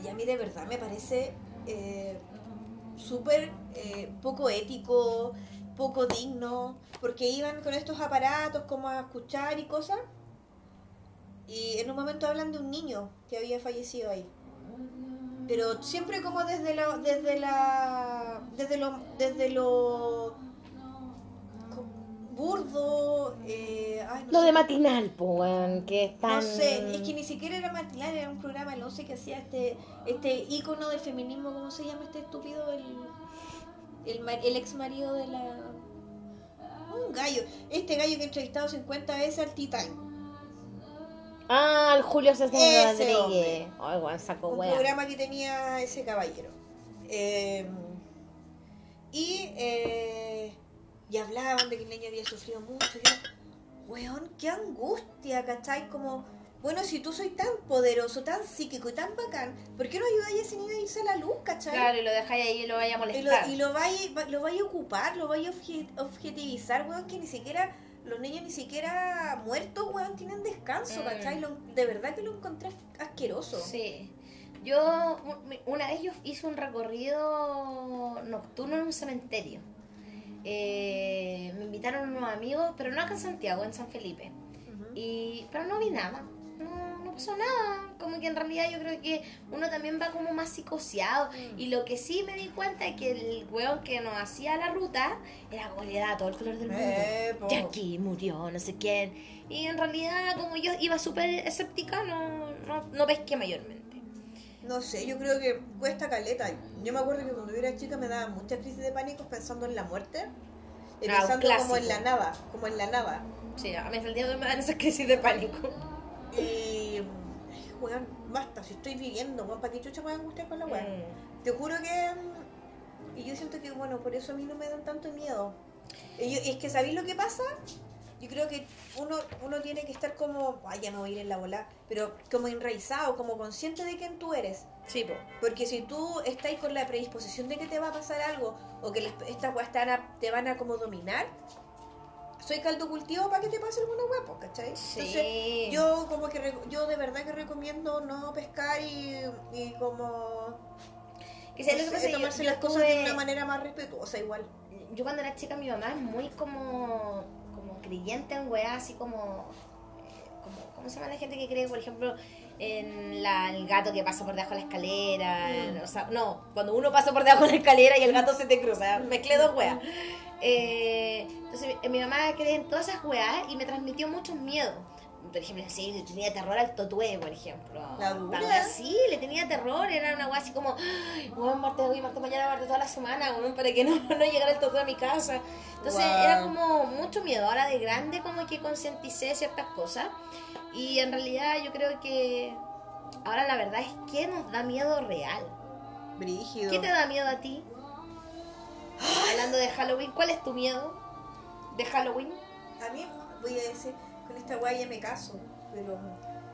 Y a mí de verdad me parece eh, súper eh, poco ético, poco digno, porque iban con estos aparatos como a escuchar y cosas. Y en un momento hablan de un niño que había fallecido ahí. Pero siempre como desde la desde la desde lo desde lo burdo eh, ay, no Lo sé de matinal, pues, que no sé, es que ni siquiera era matinal, era un programa el 11 que hacía este este ícono del feminismo, ¿cómo se llama este estúpido? El, el, el ex marido de la... Un gallo, este gallo que he entrevistado 50 veces al Titán. Ah, el Julio César Rodríguez. Ay, weón, saco Un programa que tenía ese caballero. Eh, y, eh, y hablaban de que el niño había sufrido mucho. Y yo, weón, qué angustia, ¿cachai? Como, bueno, si tú soy tan poderoso, tan psíquico y tan bacán, ¿por qué no ayudáis a ese niño a irse a la luz, ¿cachai? Claro, y lo dejáis ahí y lo vaya a Y lo, molestar. y lo vais lo vais a ocupar, lo vais a obje- objetivizar, weón, que ni siquiera, los niños ni siquiera muertos, weón, tienen descanso, Mm. ¿cachai? Lo- de verdad que lo encontré asqueroso. Sí. Yo un- una vez yo hice un recorrido nocturno en un cementerio. Eh, me invitaron unos amigos, pero no acá en Santiago, en San Felipe. Ujú. Y, pero no vi nada. No, no pasó nada. Como que en realidad yo creo que uno también va como más psicoseado. Mm. Y lo que sí me di cuenta es que el weón que nos hacía la ruta era como le daba todo el color del mundo. Eh, po. Jackie murió, no sé quién. Y en realidad, como yo iba súper escéptica, no, no, no pesqué mayormente. No sé, yo creo que cuesta caleta. Yo me acuerdo que cuando yo era chica me daban muchas crisis de pánico pensando en la muerte. Y Ah, pensando como en la nada, como en la nada. Sí, a mí el día de hoy me dan esas crisis de pánico. Y, weón, basta, si estoy viviendo, weón, ¿para qué chucha me voy a angustiar con la weón? Mm. Te juro que. Y yo siento que, bueno, por eso a mí no me dan tanto miedo. Y yo- es que, ¿sabéis lo que pasa? Yo creo que uno, uno tiene que estar como, ay, ya me voy a ir en la bola, pero como enraizado, como consciente de quién tú eres. Sí, po. Porque si tú estás con la predisposición de que te va a pasar algo, o que las, estas weas te van a, como dominar, soy caldo cultivo para que te pase alguna po, ¿cachai? Sí. Entonces, yo como que, yo de verdad que recomiendo no pescar y, y como... Que lo no que pasa, tomarse yo las cosas de una manera más respetuosa igual. yo cuando era chica mi mamá es muy como creyente en weá así como eh, como cómo se llama la gente que cree por ejemplo en la, el gato que pasa por debajo de la escalera Mm. o sea no cuando uno pasa por debajo de la escalera y el gato se te cruza mezclé dos weas. Eh, entonces mi, mi mamá cree en todas esas weas y me transmitió mucho miedo por ejemplo, sí, le tenía terror al totue, por ejemplo. La dura. sí, le tenía terror, era una wea así como, "Ay, weón, martes hoy, martes mañana, martes toda la semana, weón, para que no, no llegara el totue a mi casa. Entonces Wow. era como mucho miedo. Ahora de grande como que concienticé ciertas cosas. Y en realidad yo creo que ahora la verdad es que nos da miedo real. Brígido. ¿Qué te da miedo a ti? Hablando de Halloween, ¿cuál es tu miedo de Halloween? A mí, voy a decir, esta guay ya me caso, pero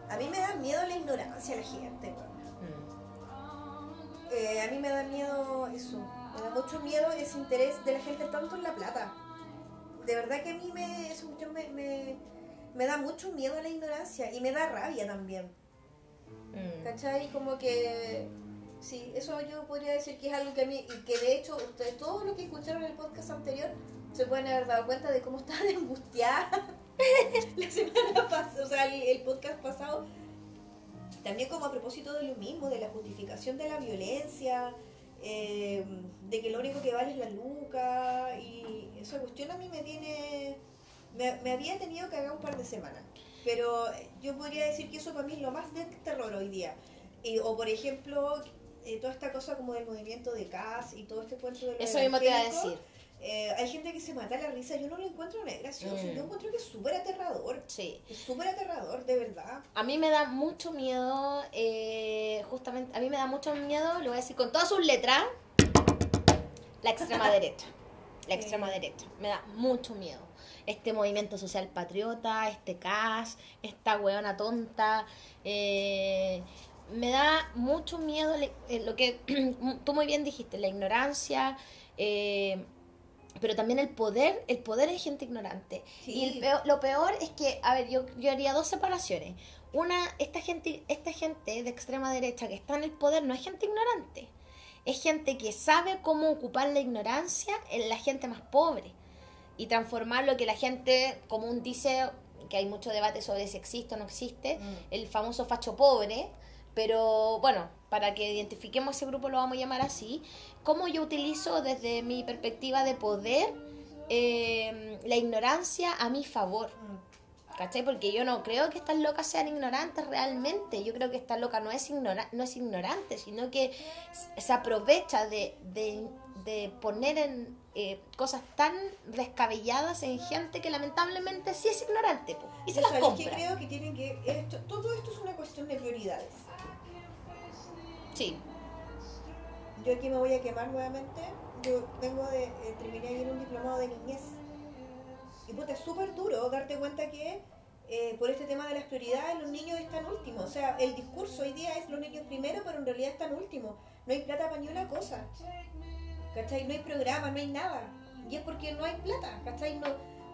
a mí me da miedo la ignorancia de la gente, weón. Eh, a mí me da miedo eso, me da mucho miedo ese interés de la gente tanto en la plata. De verdad que a mí me, eso yo me, me, me da mucho miedo la ignorancia y me da rabia también. Mm. ¿Cachai? Como que. Sí, eso yo podría decir que es algo que a mí. Y que de hecho, ustedes, todos los que escucharon el podcast anterior, se pueden haber dado cuenta de cómo estaban angustiadas la semana pasada, o sea, el, el podcast pasado. También, como a propósito de lo mismo, de la justificación de la violencia, eh, de que lo único que vale es la luca. Y esa cuestión a mí me tiene. Me, me había tenido que hacer un par de semanas. Pero yo podría decir que eso para mí es lo más de terror hoy día. O por ejemplo, eh, toda esta cosa como del movimiento de CAS y todo este cuento de lo Eso mismo te iba a decir. Eh, hay gente que se mata la risa, yo no lo encuentro gracioso, Mm. yo encuentro que es súper aterrador. Sí. Es súper aterrador, de verdad. A mí me da mucho miedo, eh, justamente, a mí me da mucho miedo, lo voy a decir con todas sus letras, la extrema derecha. La extrema derecha. Me da mucho miedo. Este movimiento social patriota, este CAS, esta weona tonta. eh, me da mucho miedo le- lo que tú muy bien dijiste, la ignorancia. eh, pero también el poder, el poder es gente ignorante. Sí. Y el peor- lo peor es que, a ver, yo, yo haría dos separaciones. Una, esta gente, esta gente de extrema derecha que está en el poder no es gente ignorante. Es gente que sabe cómo ocupar la ignorancia en la gente más pobre. Y transformar lo que la gente común dice, que hay mucho debate sobre si existe o no existe, Mm. el famoso facho pobre. Pero bueno, para que identifiquemos ese grupo lo vamos a llamar así. ¿Cómo yo utilizo desde mi perspectiva de poder eh, la ignorancia a mi favor? ¿Cachai? Porque yo no creo que estas locas sean ignorantes realmente. Yo creo que esta loca no es, ignora no es ignorante, sino que se aprovecha de, de- de poner en eh, cosas tan descabelladas en gente que lamentablemente sí es ignorante. po, y se las ¿Sabéis compra. que creo que tienen que. Esto, todo esto es una cuestión de prioridades. Sí. Yo aquí me voy a quemar nuevamente. Yo vengo de. eh, terminé ayer un diplomado de niñez. Y puta, es súper duro darte cuenta que eh, por este tema de las prioridades los niños están últimos. O sea, el discurso hoy día es los niños primero, pero en realidad están últimos. No hay plata para ni una cosa. ¿Cachai? No hay programa, no hay nada. Y es porque no hay plata. ¿Cachai? No,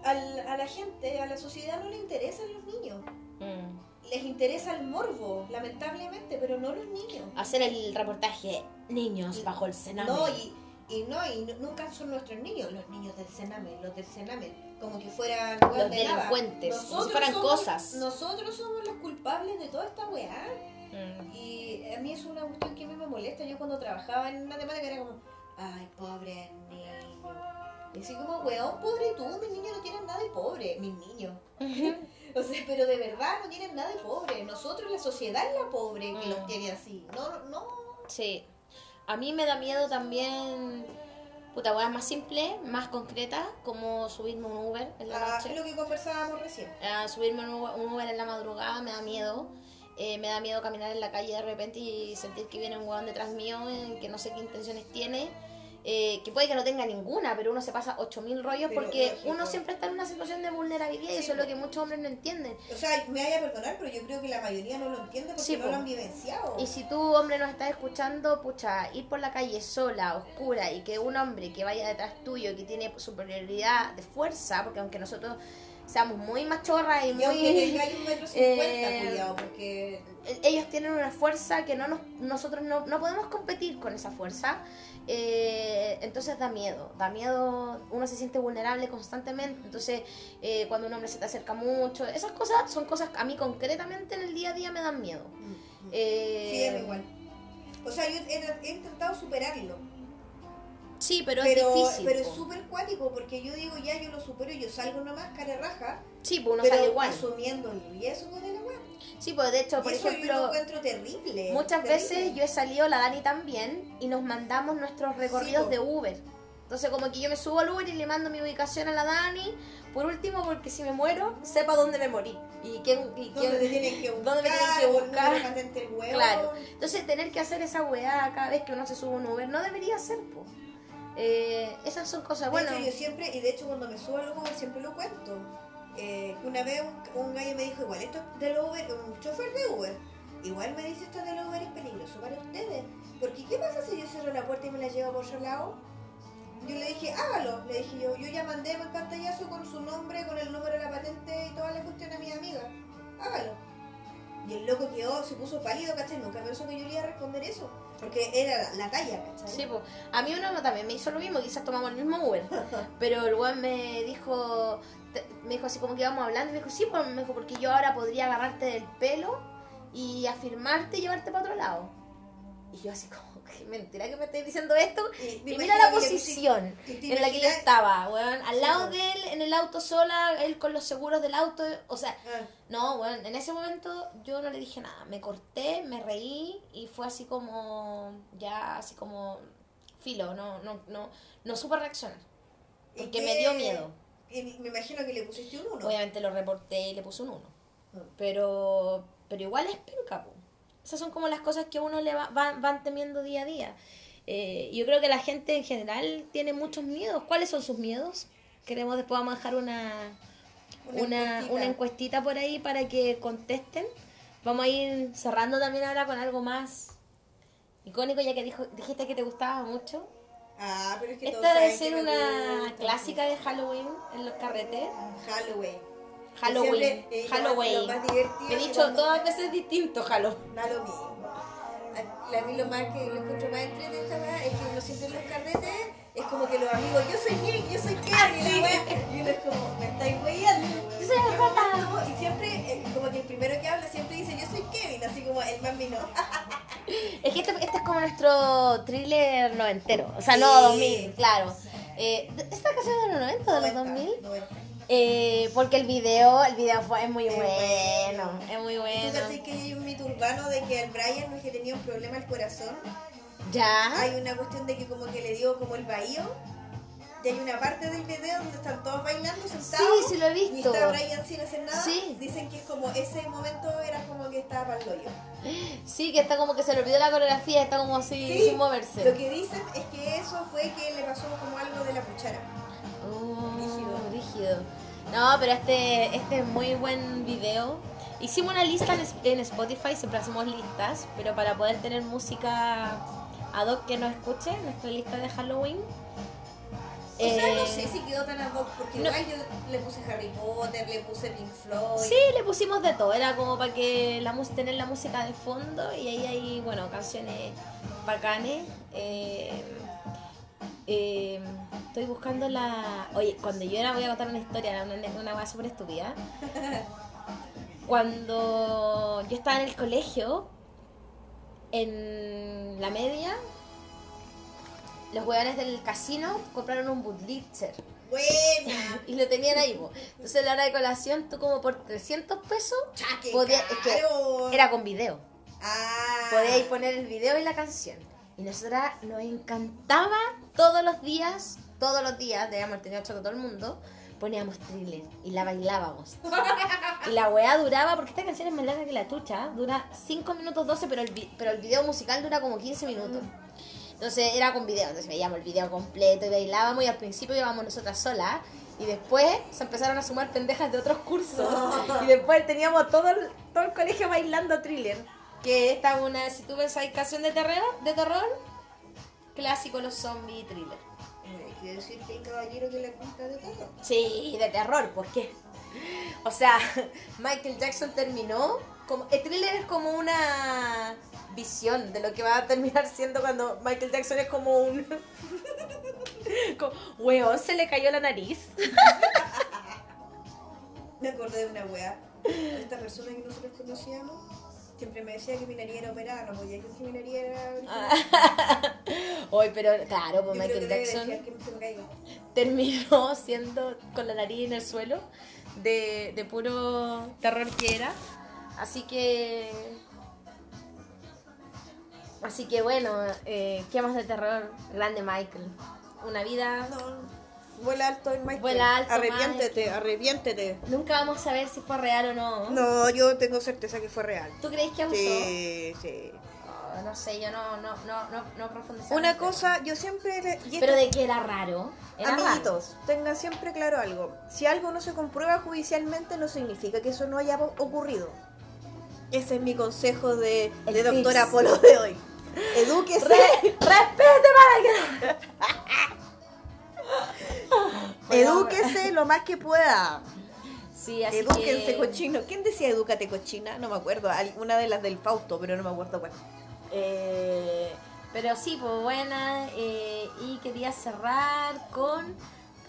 al- a la gente, a la sociedad no le interesan los niños. Les interesa el morbo, lamentablemente, pero no los niños. Hacer el reportaje Niños bajo el cename. No, y, y no, y nu- nunca son nuestros niños, los niños del Sename, los del Sename, como que fueran Los de delincuentes, como si Nosotros fueran somos- cosas. Nosotros somos los culpables de toda esta weá. Mm. Y a mí es una cuestión que a mí me molesta. Yo cuando trabajaba en matemática era como, ay, pobre niño. Y así como, weón, pobre tú, mis niños no tienen nada de pobre, mis niños. O sea, pero de verdad no tienen nada de pobre. Nosotros, la sociedad es la pobre que Mm. los tiene así. No, no. Sí. A mí me da miedo también, puta, weas más simples, más concretas, como subirme un Uber en la Ah, noche. lo que conversábamos recién. a subirme un un Uber en la madrugada me da miedo. Eh, me da miedo caminar en la calle de repente y sentir que viene un huevón detrás mío eh, que no sé qué intenciones tiene. Eh, que puede que no tenga ninguna, pero uno se pasa 8000 rollos Pero porque lógico. uno siempre está en una situación de vulnerabilidad y eso es lo que muchos hombres no entienden. O sea, me vaya a perdonar, pero yo creo que la mayoría no lo entiende porque Sí, no po. lo han vivenciado. Y si tú, hombre, nos estás escuchando, pucha, ir por la calle sola, oscura, y que un hombre que vaya detrás tuyo, que tiene superioridad de fuerza, porque aunque nosotros seamos muy machorras y Y muy... tengáis un metro cincuenta, eh, cuidado, porque ellos tienen una fuerza que no nos, nosotros no, no podemos competir con esa fuerza. Eh, entonces da miedo, da miedo, uno se siente vulnerable constantemente, entonces eh, cuando un hombre se te acerca mucho, esas cosas son cosas que a mí concretamente en el día a día me dan miedo. Eh, sí, es igual. O sea, yo he, he intentado superarlo. sí, pero, Pero, es difícil. pero es súper cuático porque yo digo, ya yo lo supero, yo salgo nomás, cara raja, Sí, pues uno pero sale igual. asumiendo el riesgo de la weá. Sí, pues de hecho, por eso yo lo ejemplo, encuentro terrible. muchas terrible. veces yo he salido, la Dani también, y nos mandamos nuestros recorridos po. de Uber. Entonces como que yo me subo al Uber y le mando mi ubicación a la Dani, por último, porque si me muero, sepa dónde me morí. Y quién... Y quién ¿Dónde te tienen que buscar? dónde me tienen que el buscar. del huevo. Claro. Entonces tener que hacer esa weá cada vez que uno se sube a un Uber no debería ser, po. Eh, esas son cosas, hecho, yo siempre, y de hecho cuando me subo al Uber siempre lo cuento. Eh, una vez un, un gallo me dijo, igual esto es del Uber, un chofer de Uber. Igual me dice esto del Uber es peligroso para ustedes. Porque ¿qué pasa si yo cierro la puerta y me la llevo por otro lado? Yo le dije, hágalo. Le dije yo, yo ya mandé el pantallazo con su nombre, con el número de la patente y toda la cuestión a mi amiga. Hágalo. Y el loco quedó, se puso pálido, ¿cachai? Nunca pensó que yo le iba a responder eso. Porque era la, la talla, ¿cachai? Sí, pues. A mí uno también me hizo lo mismo, quizás tomamos el mismo Uber. Pero el weón me dijo, me dijo así como que íbamos hablando, y me dijo, sí, pues me dijo, porque yo ahora podría agarrarte del pelo y afirmarte y llevarte para otro lado. Y yo así como, qué mentira que me estés diciendo esto. Y, mira la posición que en la que yo estaba, weón. Al lado pues. de él, en el auto sola, él con los seguros del auto. O sea, Ah. no, weón, en ese momento yo no le dije nada. Me corté, me reí y fue así como, ya así como filo, no, no, no, no supe reaccionar. ¿Y Porque me dio miedo. Me imagino que le pusiste un 1. Obviamente lo reporté y le puse un 1. Mm. Pero, pero igual es penca, po. Esas son como las cosas que uno le va, va- van temiendo día a día. Eh, yo creo que la gente en general tiene muchos miedos. ¿Cuáles son sus miedos? Queremos después vamos a dejar una, una, una encuestita por ahí para que contesten. Vamos a ir cerrando también ahora con algo más icónico, ya que dijo, dijiste que te gustaba mucho. Ah, pero es que Esta debe ser una clásica de Halloween en los carretes. Halloween. Halloween. Siempre, eh, lo- Halloween. Lo más divertido He dicho cuando- todas veces distinto Halloween. Da lo mismo. A, mí lo más que lo encuentro más entre esta es que uno siempre en los carretes es como que los amigos, yo soy Nick, yo soy Kevin, Ah, y weá, y uno es como, me estáis weyando. Yo soy el. Y siempre, eh, como que el primero que habla siempre dice, yo soy Kevin, así como el más vino. Es que este, este es como nuestro thriller noventero. O sea, no Sí. 2000, claro. Eh, ¿Esta canción es de los 90 o de los 2000? Eh, porque el video, el video fue, es muy Es bueno. bueno. Es muy ¿Tú bueno. sabes que hay un mito urbano de que al Brian no es que tenía un problema al corazón? ¿Ya? Hay una cuestión de que como que le dio como el bahío. Y hay una parte del video donde están todos bailando Sí, sentados. sí lo he Y visto. está Brian sin hacer nada. Sí. Dicen que es como ese momento era como que estaba para el hoyo. Sí, que está como que se le olvidó la coreografía, está como así Sí, sin moverse. Lo que dicen es que eso fue que le pasó como algo de la cuchara. Oh, Rígido. rígido. No, pero este, este es muy buen video. Hicimos una lista en Spotify, siempre hacemos listas, pero para poder tener música ad hoc que nos escuche, nuestra lista de Halloween. O sea, no Eh, sé si quedó tan ad hoc, porque no. igual yo le puse Harry Potter, le puse Pink Floyd. Sí, le pusimos de todo, era como para que la tener la música de fondo y ahí hay, bueno, canciones bacanes. Eh, eh, estoy buscando la... Oye, cuando yo era, voy a contar una historia, una, una cosa súper estúpida. Cuando yo estaba en el colegio, en la media, los hueones del casino compraron un Budlitzer Buena. y lo tenían ahí. po. Entonces, a la hora de colación, tú como por 300 pesos, Cha, qué Podía- es que era con video. Ah. Podíais poner el video y la canción. Y nosotras nos encantaba todos los días, todos los días, debíamos tener ocho con todo el mundo, poníamos thriller y la bailábamos. Y la weá duraba, porque esta canción es más larga que la tucha, dura 5 minutos 12, pero el, pero el video musical dura como 15 minutos. Entonces era con video, entonces veíamos el video completo y bailábamos y al principio íbamos nosotras solas y después se empezaron a sumar pendejas de otros cursos y después teníamos todo el, todo el colegio bailando thriller. Que esta es una, si tú ves canción de terror, de terror, clásico los zombies y thriller. Quiere decir que hay caballero que le gusta de todo. Sí, de terror, ¿por qué? O sea, Michael Jackson terminó como el thriller es como una visión de lo que va a terminar siendo cuando Michael Jackson es como un como, weón, se le cayó la nariz. Me acordé de una weá. Esta persona que nosotros conocíamos siempre me decía que mi nariz era operada, no podía decir que mi nariz era. Hoy, pero claro, pues Michael Jackson que me terminó siendo con la nariz en el suelo de, de puro terror que era. Así que. Así que bueno, eh, ¿qué más de terror? Grande Michael. Una vida. No, vuela alto en Michael. Vuela alto, Arrepiéntete, Michael. arrepiéntete. Nunca vamos a saber si fue real o no. No, yo tengo certeza que fue real. ¿Tú crees que abusó? Sí, sí. Oh, no sé, yo no, no, no, no, no Una el cosa, yo siempre... le- Pero de que era raro. Era raro. Amiguitos, tengan siempre claro algo. Si algo no se comprueba judicialmente, no significa que eso no haya ocurrido. Ese es mi consejo de, de doctora Polo de hoy. Edúquese. Re- respete para que Edúquese lo más que pueda. Sí, así Edúquense, que... cochino. ¿Quién decía edúcate, cochina? No me acuerdo. Alguna de las del Fausto, pero no me acuerdo cuál. Eh, pero sí, pues buena. eh, y quería cerrar con.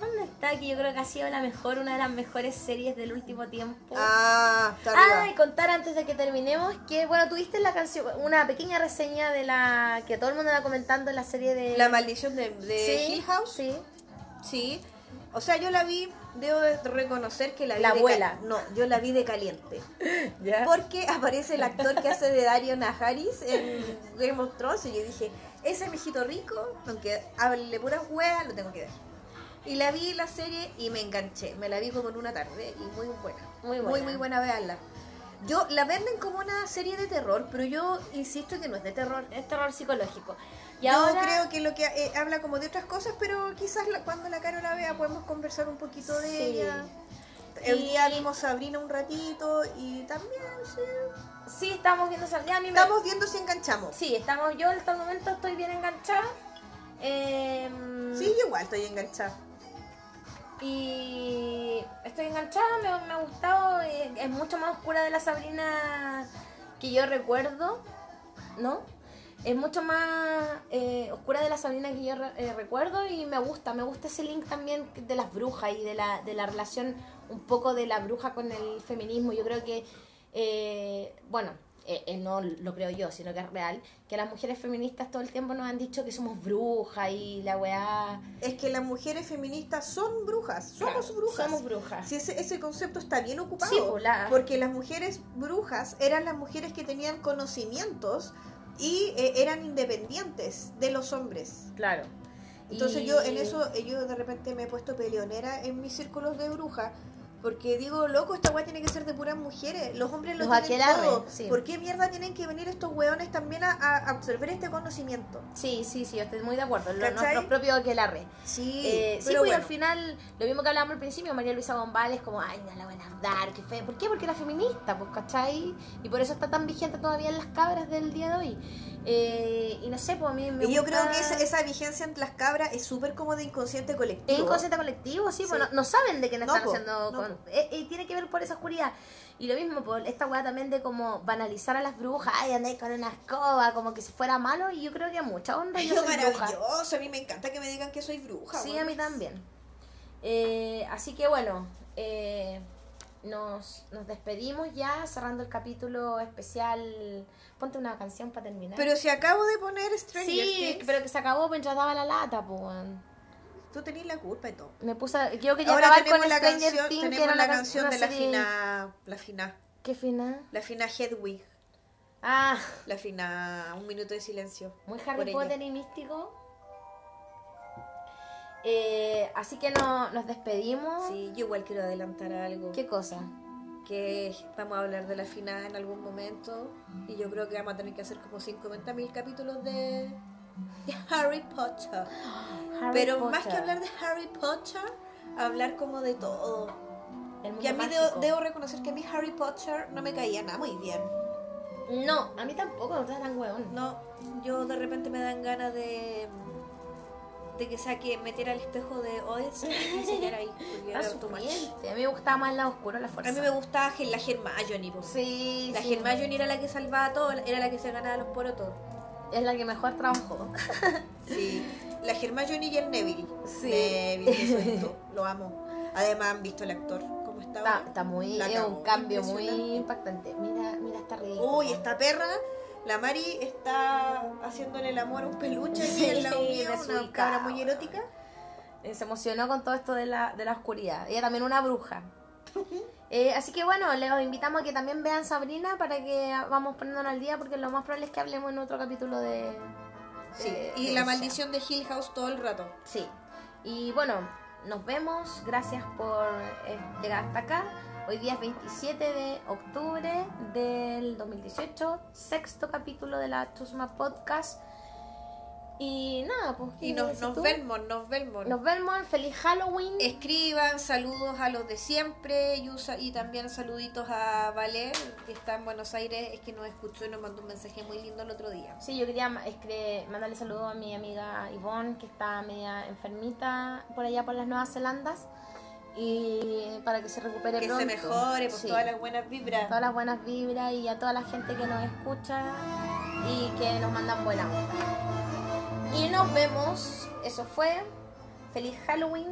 ¿Dónde está? Que yo creo que ha sido la mejor, una de las mejores series del último tiempo. Ah, está Ah, y contar antes de que terminemos que, bueno, tuviste la canción, una pequeña reseña de la que todo el mundo va comentando en la serie de. La maldición de, de Sí, Hill House. Sí. Sí. O sea, yo la vi, debo de reconocer que la vi La de abuela. No, yo la vi de caliente. ¿Ya? Porque aparece el actor que hace de Dario Najaris en Game of Thrones y yo dije, ese mijito rico, aunque hable pura hueá, lo tengo que ver. Y la vi la serie y me enganché. Me la vi como en una tarde y muy buena. Muy Muy, buena. muy buena, veanla. Yo la venden como una serie de terror, pero yo insisto que no es de terror. Es terror psicológico. Y Yo ahora. creo que lo que eh, habla como de otras cosas, pero quizás la- cuando la Caro la vea podemos conversar un poquito de Sí. ella. El Y- día vimos Sabrina un ratito y también sí, Sí, estamos viendo esa- ya a mí me- estamos viendo si enganchamos. Sí, estamos. Yo en este momento estoy bien enganchada. Em, Sí, igual estoy enganchada. Y estoy enganchada, me, ha gustado. eh, Es mucho más oscura de la Sabrina que yo recuerdo, ¿no? Es mucho más eh, oscura de la Sabrina que yo eh, recuerdo y me gusta. Me gusta ese link también de las brujas y de la, relación un poco de la bruja con el feminismo. Yo creo que, bueno, eh, eh, no lo creo yo, sino que es real, que las mujeres feministas todo el tiempo nos han dicho que somos brujas y la weá... Es que las mujeres feministas son brujas, somos Claro, brujas. Somos brujas. Si ese, ese concepto está bien ocupado, Sí, la- porque las mujeres brujas eran las mujeres que tenían conocimientos y eh, eran independientes de los hombres. Claro. Entonces Y- yo en eso, eh, yo de repente me he puesto peleonera en mis círculos de bruja. Porque digo, loco, esta weá tiene que ser de puras mujeres. Los hombres lo Los tienen aquelarres, todo. sí. ¿Por qué mierda tienen que venir estos weones también a, a absorber este conocimiento? Sí, sí, sí, yo estoy muy de acuerdo. Lo, ¿Cachai? nuestro propio aquelarre. Sí, Eh, sí, pero pues y bueno. al final, lo mismo que hablábamos al principio, María Luisa Bombal es como, ay, no la van a dar, qué fe. ¿Por qué? Porque era feminista, pues, ¿cachai? Y por eso está tan vigente todavía en las cabras del día de hoy. Eh, y no sé, pues a mí me Y yo gusta- creo que esa, esa vigencia entre las cabras es súper como de inconsciente colectivo. Es inconsciente colectivo, sí, Sí. pues no, no saben de qué No, están po, haciendo. no, con- eh, eh, tiene que ver por esa oscuridad. Y lo mismo, por esta weá también de como banalizar a las brujas, ay, andáis con una escoba, como que si fuera malo, y yo creo que a mucha onda yo yo soy bruja. maravilloso, a mí me encanta que me digan que soy bruja. Sí, a mí también. Eh, así que bueno, eh, nos, nos despedimos ya, cerrando el capítulo especial. Ponte una canción para terminar. Pero si acabo de poner Stranger sí, Things, pero que se acabó mientras daba la lata, pues. tú tenés la culpa y todo. Me puse, yo quería Ahora acabar tenemos con la Stranger canción, Things, que tenemos era la canción de la fina, la fina, ¿Qué final? la fina Hedwig, Ah, la fina, un minuto de silencio. muy Harry. Potter y místico. Eh, así que no, nos despedimos. Sí, yo igual quiero adelantar algo. ¿Qué cosa? Que vamos a hablar de la fina en algún momento y yo creo que vamos a tener que hacer como 50.000 capítulos de, de Harry Potter. Harry Pero más que hablar de Harry Potter, hablar como de todo. Que a mí debo, debo reconocer que a mí Harry Potter no me caía nada muy bien. No, a mí tampoco, no está tan hueón. No, yo de repente me dan ganas de de que saque, metiera el espejo de Oz y enseñar ahí. sufriente. A mí me gustaba más el lado oscuro, la fuerza. A mí me gustaba la Hermione. po. Sí, La sí. Hermione era la que salvaba todo, era la que se ganaba los porotos. Es la que mejor trabajó. Sí. La Hermione y el Neville. Sí. Neville, eso. Lo amo. Además han visto el actor cómo está. Está, muy, La es un cambio muy impactante. Mira, mira, está ridículo. Uy, esta perra, la Mari está haciéndole el amor a un peluche aquí Sí, en la unión, una cabra muy erótica. Eh, Se emocionó con todo esto de la, de la oscuridad. Ella también una bruja. Eh, así que bueno, les invitamos a que también vean Sabrina para que vamos poniéndonos al día porque lo más probable es que hablemos en otro capítulo de... Sí. y de la maldición de Hill House todo el rato. Sí. Y bueno, nos vemos. Gracias por eh, llegar hasta acá. Hoy día es 27 de octubre del 2018, sexto capítulo de la Chusma Podcast. Y nada, pues. ¿qué Y nos, nos vemos, nos vemos. Nos vemos. Feliz Halloween. Escriban saludos a los de siempre y, usa- y también saluditos a Valer, que está en Buenos Aires, es que nos escuchó y nos mandó un mensaje muy lindo el otro día. Sí, yo quería mandarle saludos a mi amiga Ivonne, que está media enfermita por allá por las Nuevas Zelandas. Y para que se recupere Que pronto. se mejore por Sí. todas las buenas vibras. todas las buenas vibras y a toda la gente que nos escucha y que nos mandan buena onda. Y nos vemos. Eso fue. Feliz Halloween.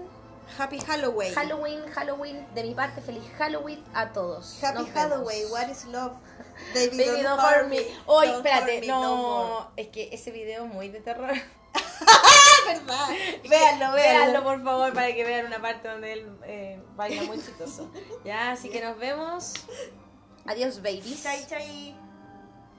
Happy Halloween. Halloween, Halloween. De mi parte, feliz Halloween a todos. Happy Nos Halloween. vemos. What is love? Baby, Baby, don't hurt me. Hoy, Don't espérate, no, more. es que ese video es muy de terror. Verdad. Véanlo, véanlo por favor para que vean una parte donde él eh, baila muy chistoso. Ya, así que nos vemos. Adiós, babies. Chai, chai.